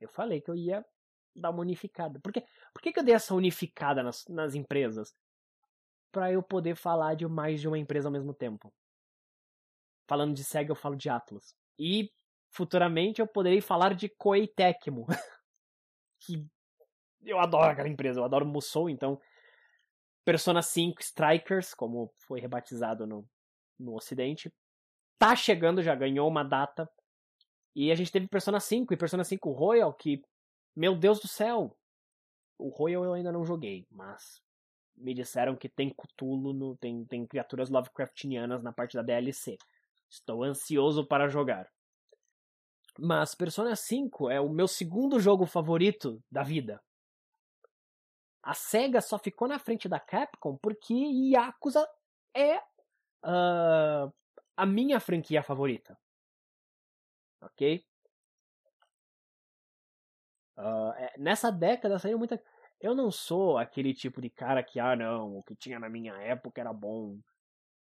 Eu falei que eu ia dar uma unificada. Por? Por que, que eu dei essa unificada nas, nas empresas? Para eu poder falar de mais de uma empresa ao mesmo tempo. Falando de SEGA, eu falo de Atlas. E futuramente eu poderei falar de Koei Tecmo. que eu adoro aquela empresa, eu adoro Musou, então Persona 5 Strikers, como foi rebatizado no, no ocidente, tá chegando, já ganhou uma data. E a gente teve Persona 5 e Persona 5 Royal, que meu Deus do céu! O Royal eu ainda não joguei, mas me disseram que tem Cthulhu, no, tem, tem criaturas Lovecraftianas na parte da DLC. Estou ansioso para jogar. Mas Persona 5 é o meu segundo jogo favorito da vida. A SEGA só ficou na frente da Capcom porque Yakuza é uh, a minha franquia favorita. Ok? Uh, nessa década saiu muita. Eu não sou aquele tipo de cara que, ah, não, o que tinha na minha época era bom.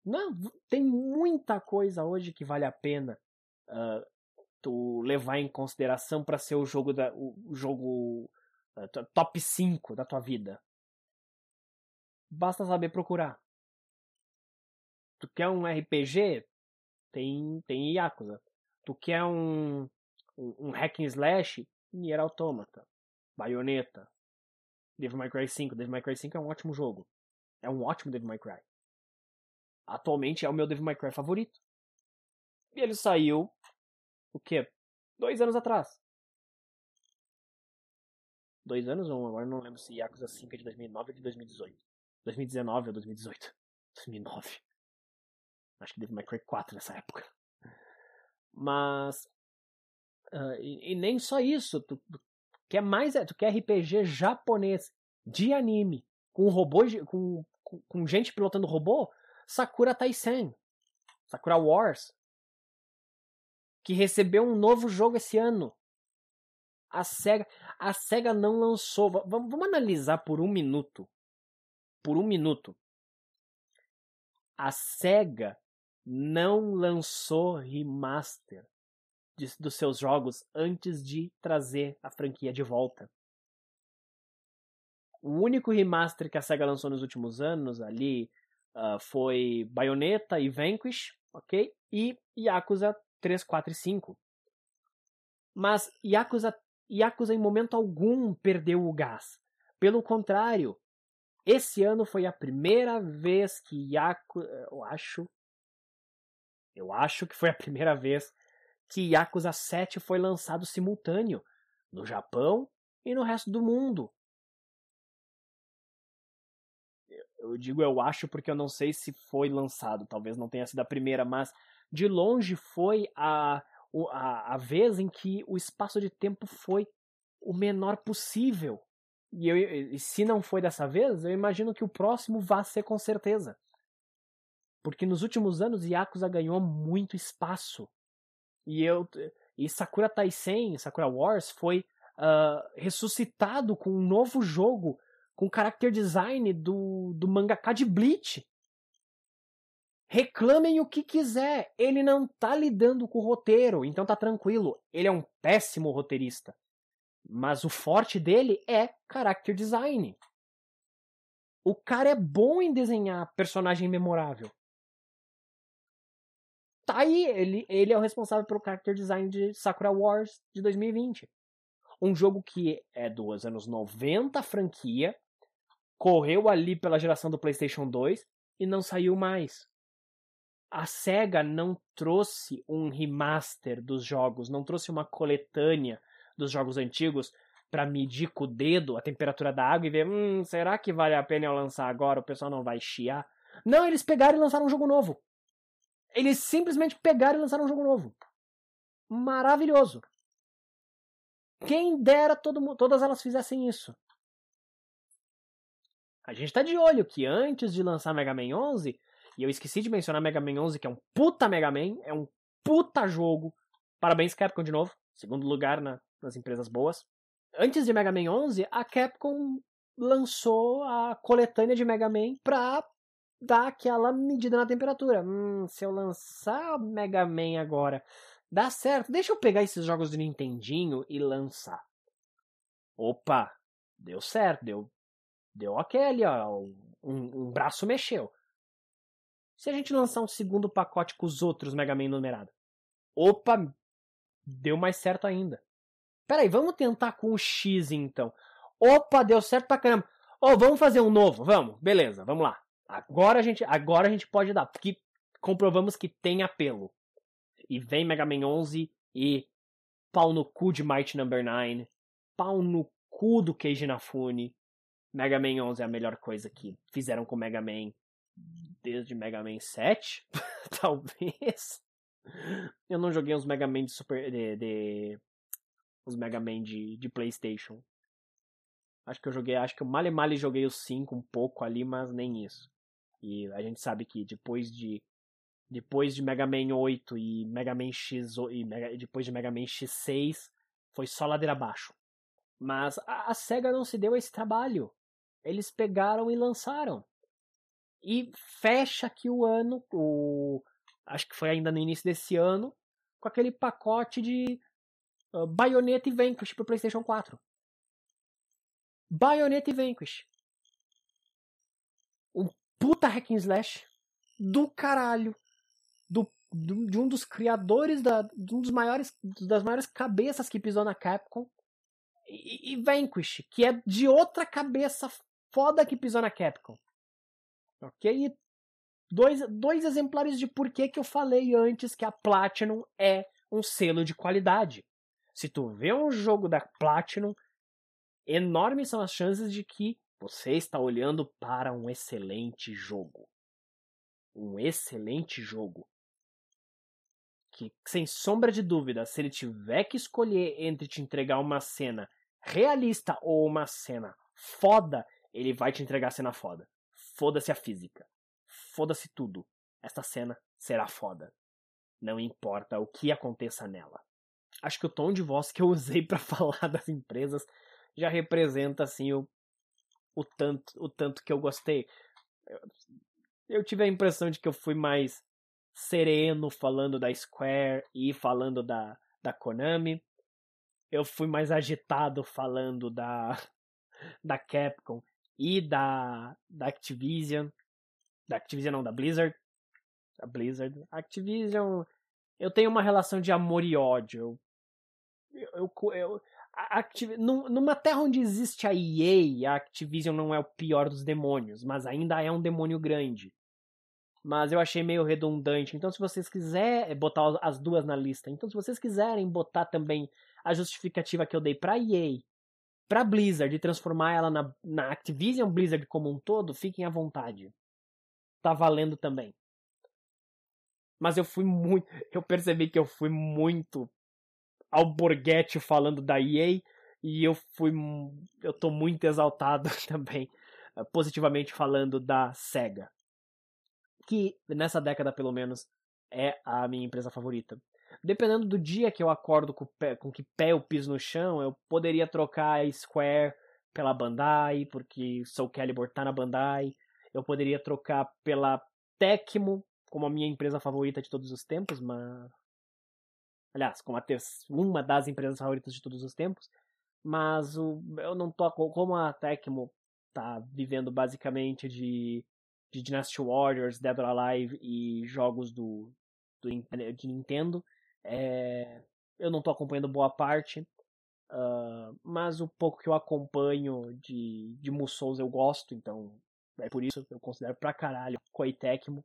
Não, tem muita coisa hoje que vale a pena uh, tu levar em consideração para ser o jogo da, o jogo uh, top 5 da tua vida. Basta saber procurar. Tu quer um RPG? Tem, tem Yakuza. Tu quer um, um, um hack and slash? Nier Automata, Bayonetta, Devil May Cry 5. Devil May Cry 5 é um ótimo jogo. É um ótimo Devil May Cry. Atualmente é o meu Devil May Cry favorito. E ele saiu, o quê? Dois anos atrás. Dois anos ou agora não lembro se Yakuza 5 é de 2009 ou de 2018. 2019 ou 2018. 2009. Acho que Devil May Cry 4 nessa época. Mas Uh, e, e, nem só isso, tu, tu, quer mais, tu quer RPG japonês de anime com robô, com, com, com gente pilotando robô, Sakura Taisen, Sakura Wars, que recebeu um novo jogo esse ano. A Sega, a Sega não lançou. Vamos, vamos analisar por um minuto. Por um minuto. A Sega não lançou remaster de, dos seus jogos antes de trazer a franquia de volta. O único remaster que a SEGA lançou nos últimos anos ali uh, foi Bayonetta e Vanquish, ok? E Yakuza 3, 4 e 5. Mas Yakuza, Yakuza em momento algum perdeu o gás. Pelo contrário, esse ano foi a primeira vez que Yakuza. Eu acho. Eu acho que foi a primeira vez que Yakuza 7 foi lançado simultâneo no Japão e no resto do mundo. Eu digo eu acho porque eu não sei se foi lançado, talvez não tenha sido a primeira, mas de longe foi a, a, a vez em que o espaço de tempo foi o menor possível. E, eu, e se não foi dessa vez, eu imagino que o próximo vá ser com certeza. Porque nos últimos anos Yakuza ganhou muito espaço. E eu e Sakura Taisen, Sakura Wars foi uh, ressuscitado com um novo jogo com character design do, do mangaka de Bleach. Reclamem o que quiser, ele não tá lidando com o roteiro, então tá tranquilo. Ele é um péssimo roteirista. Mas o forte dele é character design. O cara é bom em desenhar personagem memorável tá aí, ele, ele é o responsável pelo character design de Sakura Wars de 2020. Um jogo que é dos anos 90, franquia, correu ali pela geração do PlayStation 2 e não saiu mais. a SEGA não trouxe um remaster dos jogos, não trouxe uma coletânea dos jogos antigos para medir com o dedo a temperatura da água e ver, hum, será que vale a pena eu lançar agora? O pessoal não vai chiar. Não, eles pegaram e lançaram um jogo novo. Eles simplesmente pegaram e lançaram um jogo novo. Maravilhoso. Quem dera todo, todas elas fizessem isso. A gente tá de olho que antes de lançar Mega Man 11, e eu esqueci de mencionar Mega Man 11, que é um puta Mega Man, é um puta jogo. Parabéns Capcom de novo, segundo lugar na, nas empresas boas. Antes de Mega Man 11, a Capcom lançou a coletânea de Mega Man pra dar aquela medida na temperatura. Hum, se eu lançar Mega Man agora, dá certo. Deixa eu pegar esses jogos do Nintendinho e lançar. Opa, deu certo, deu, deu aquele, ó, um, um braço mexeu. Se a gente lançar um segundo pacote com os outros Mega Man numerados? Opa, deu mais certo ainda. Peraí, vamos tentar com o X então. Opa, deu certo pra caramba. Ô, oh, vamos fazer um novo, vamos. Beleza, vamos lá. Agora a gente, agora a gente pode dar, porque comprovamos que tem apelo. E vem Mega Man 11 e pau no cu de Might Number 9, pau no cu do Keiji Inafune. Mega Man 11 é a melhor coisa que fizeram com Mega Man desde Mega Man 7, talvez. Eu não joguei os Mega Man de Super de, de os Mega Man de, de PlayStation. Acho que eu joguei, acho que eu mal e mal joguei os 5 um pouco ali, mas nem isso. E a gente sabe que depois de depois de Mega Man 8 e Mega Man X e Mega, depois de Mega Man X6 foi só ladeira abaixo. Mas a, a Sega não se deu esse trabalho. Eles pegaram e lançaram. E fecha aqui o ano, o acho que foi ainda no início desse ano, com aquele pacote de uh, Bayonetta e Vanquish pro PlayStation 4. Bayonetta e Vanquish puta hack and slash do caralho. Do, do, de um dos criadores da, de um dos maiores das maiores cabeças que pisou na Capcom e, e Vanquish, que é de outra cabeça foda que pisou na Capcom. Ok? E dois, dois exemplares de por que eu falei antes que a Platinum é um selo de qualidade. Se tu vê um jogo da Platinum, enormes são as chances de que você está olhando para um excelente jogo. Um excelente jogo. Que, sem sombra de dúvida, se ele tiver que escolher entre te entregar uma cena realista ou uma cena foda, ele vai te entregar a cena foda. Foda-se a física. Foda-se tudo. Esta cena será foda. Não importa o que aconteça nela. Acho que o tom de voz que eu usei para falar das empresas já representa assim o o tanto, o tanto que eu gostei. Eu, tive a impressão de que eu fui mais sereno falando da Square e falando da, da Konami. Eu fui mais agitado falando da, da Capcom e da, da Activision. Da Activision não, da Blizzard. Da Blizzard. Activision. Eu tenho uma relação de amor e ódio. Eu, eu, eu, Activ... Numa terra onde existe a EA, a Activision não é o pior dos demônios, mas ainda é um demônio grande. Mas eu achei meio redundante. Então, se vocês quiserem botar as duas na lista, então se vocês quiserem botar também a justificativa que eu dei pra EA, pra Blizzard e transformar ela na, na Activision Blizzard como um todo, fiquem à vontade. Tá valendo também. Mas eu fui muito. Eu percebi que eu fui muito Alborguete falando da EA e eu fui eu tô muito exaltado também eh, positivamente falando da Sega que nessa década pelo menos é a minha empresa favorita. Dependendo do dia que eu acordo com, pé, com que pé eu piso no chão eu poderia trocar a Square pela Bandai porque Soul Calibur tá na Bandai. Eu poderia trocar pela Tecmo como a minha empresa favorita de todos os tempos mas aliás, como ter- uma das empresas favoritas de todos os tempos, mas o, eu não tô, como a Tecmo tá vivendo basicamente de, de Dynasty Warriors, Dead or Alive e jogos do, do de Nintendo, é, eu não tô acompanhando boa parte, uh, mas o pouco que eu acompanho de, de Musous eu gosto, então é por isso que eu considero pra caralho Koei Tecmo.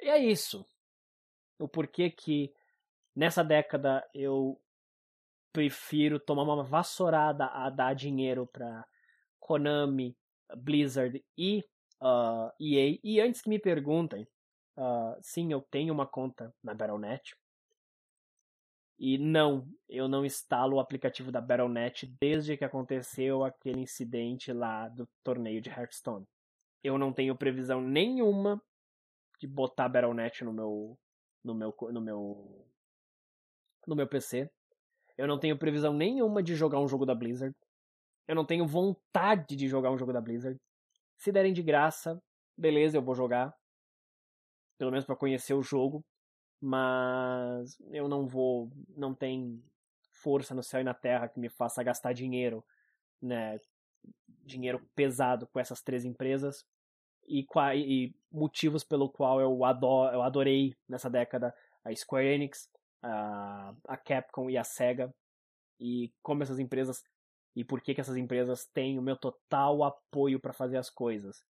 E é isso. o porquê que nessa década eu prefiro tomar uma vassourada a dar dinheiro para Konami, Blizzard e uh, EA. E antes que me perguntem, uh, sim, eu tenho uma conta na Battle.net. E não, eu não instalo o aplicativo da Battle.net desde que aconteceu aquele incidente lá do torneio de Hearthstone. Eu não tenho previsão nenhuma de botar Battle.net no meu no meu no meu no meu PC. Eu não tenho previsão nenhuma de jogar um jogo da Blizzard. Eu não tenho vontade de jogar um jogo da Blizzard. Se derem de graça, beleza, eu vou jogar. Pelo menos para conhecer o jogo. Mas eu não vou. Não tem força no céu e na terra que me faça gastar dinheiro, né? Dinheiro pesado com essas três empresas. E, e motivos pelo qual eu, adoro, eu adorei nessa década a Square Enix, a, a Capcom e a Sega e como essas empresas e por que, que essas empresas têm o meu total apoio para fazer as coisas.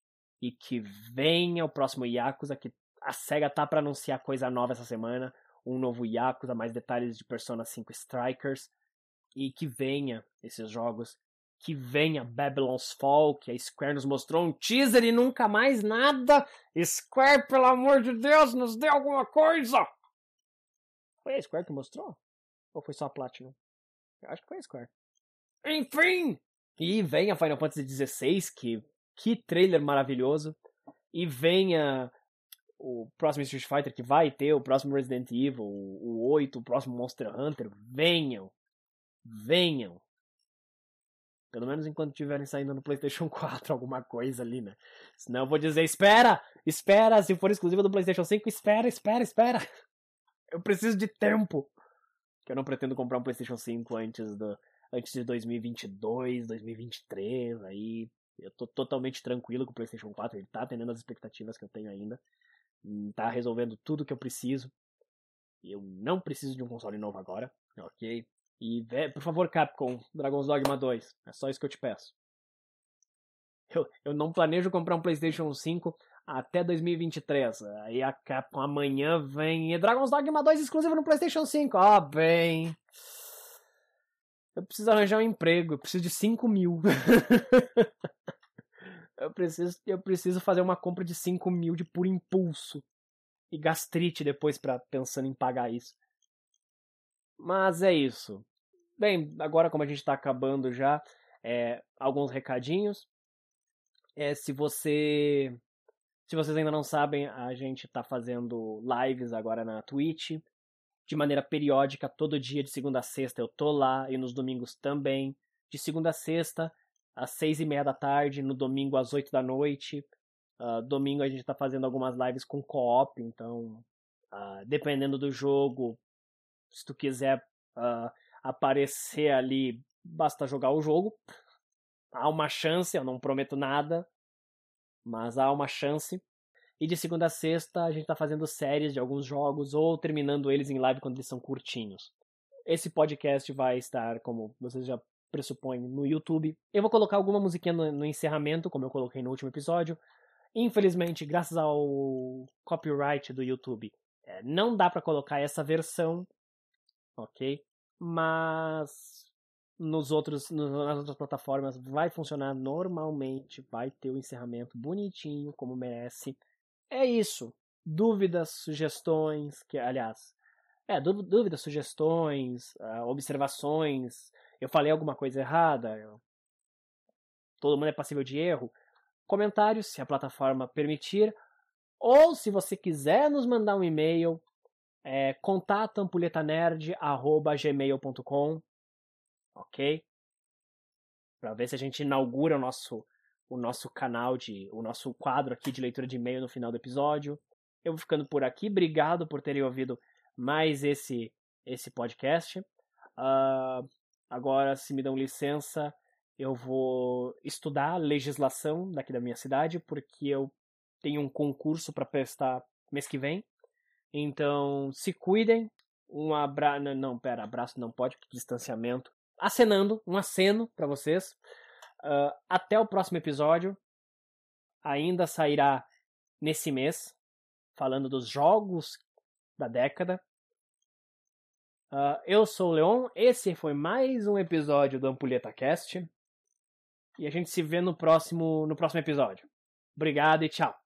E que venha o próximo Yakuza, que a SEGA tá para anunciar coisa nova essa semana, um novo Yakuza, mais detalhes de Persona 5 Strikers, e que venha esses jogos, que venha Babylon's Fall, que a Square nos mostrou um teaser e nunca mais nada. Square, pelo amor de Deus, nos dê alguma coisa! Foi a Square que mostrou? Ou foi só a Platinum? Eu acho que foi a Square. Enfim! E venha Final Fantasy XVI, que, que trailer maravilhoso. E venha o próximo Street Fighter que vai ter, o próximo Resident Evil, o 8, o próximo Monster Hunter. Venham! Venham! Pelo menos enquanto estiverem saindo no PlayStation 4, alguma coisa ali, né? Senão eu vou dizer: espera! Espera! Se for exclusiva do PlayStation 5, espera, espera, espera! Eu preciso de tempo. Que eu não pretendo comprar um PlayStation 5 antes, do, antes de 2022, 2023. Aí eu tô totalmente tranquilo com o PlayStation 4. Ele tá atendendo as expectativas que eu tenho ainda. Hum, tá resolvendo tudo que eu preciso. Eu não preciso de um console novo agora, ok? E, por favor, Capcom, Dragon's Dogma 2. É só isso que eu te peço. Eu, eu não planejo comprar um PlayStation 5 até 2023. Aí a Capcom amanhã vem Dragon's Dogma 2 exclusivo no PlayStation 5. Ó, oh, bem. Eu preciso arranjar um emprego, eu preciso de 5 mil. eu, preciso, eu preciso fazer uma compra de 5 mil de por impulso. E gastrite depois para pensando em pagar isso. Mas é isso. Bem, agora como a gente está acabando já, é, alguns recadinhos. É, se você se vocês ainda não sabem, a gente está fazendo lives agora na Twitch, de maneira periódica, todo dia, de segunda a sexta eu tô lá, e nos domingos também. De segunda a sexta, às seis e meia da tarde, no domingo às oito da noite. Uh, domingo a gente está fazendo algumas lives com co-op, então, uh, dependendo do jogo, se tu quiser uh, aparecer ali, basta jogar o jogo. Há uma chance, eu não prometo nada, mas há uma chance. E de segunda a sexta a gente está fazendo séries de alguns jogos ou terminando eles em live quando eles são curtinhos. Esse podcast vai estar, como vocês já pressupõem, no YouTube. Eu vou colocar alguma musiquinha no, no encerramento, como eu coloquei no último episódio. Infelizmente, graças ao copyright do YouTube, é, não dá para colocar essa versão, ok? Mas nos outros, nas outras plataformas vai funcionar normalmente, vai ter o encerramento bonitinho, como merece. É isso. Dúvidas, sugestões, que aliás, é, dúvidas, sugestões, uh, observações. Eu falei alguma coisa errada? Eu... Todo mundo é passível de erro. Comentários, se a plataforma permitir. Ou se você quiser nos mandar um e-mail, é contatoampuletanerd.gmail.com ok? Para ver se a gente inaugura o nosso o nosso canal de o nosso quadro aqui de leitura de e-mail no final do episódio. Eu vou ficando por aqui. Obrigado por terem ouvido mais esse esse podcast. Uh, agora, se me dão licença, eu vou estudar legislação daqui da minha cidade, porque eu tenho um concurso para prestar mês que vem. Então, se cuidem. Um abraço. Não, pera, abraço não pode, porque distanciamento acenando, um aceno para vocês. Uh, até o próximo episódio. Ainda sairá nesse mês, falando dos jogos da década. Uh, eu sou o Leon, esse foi mais um episódio do Ampulheta Cast. E a gente se vê no próximo, no próximo episódio. Obrigado e tchau.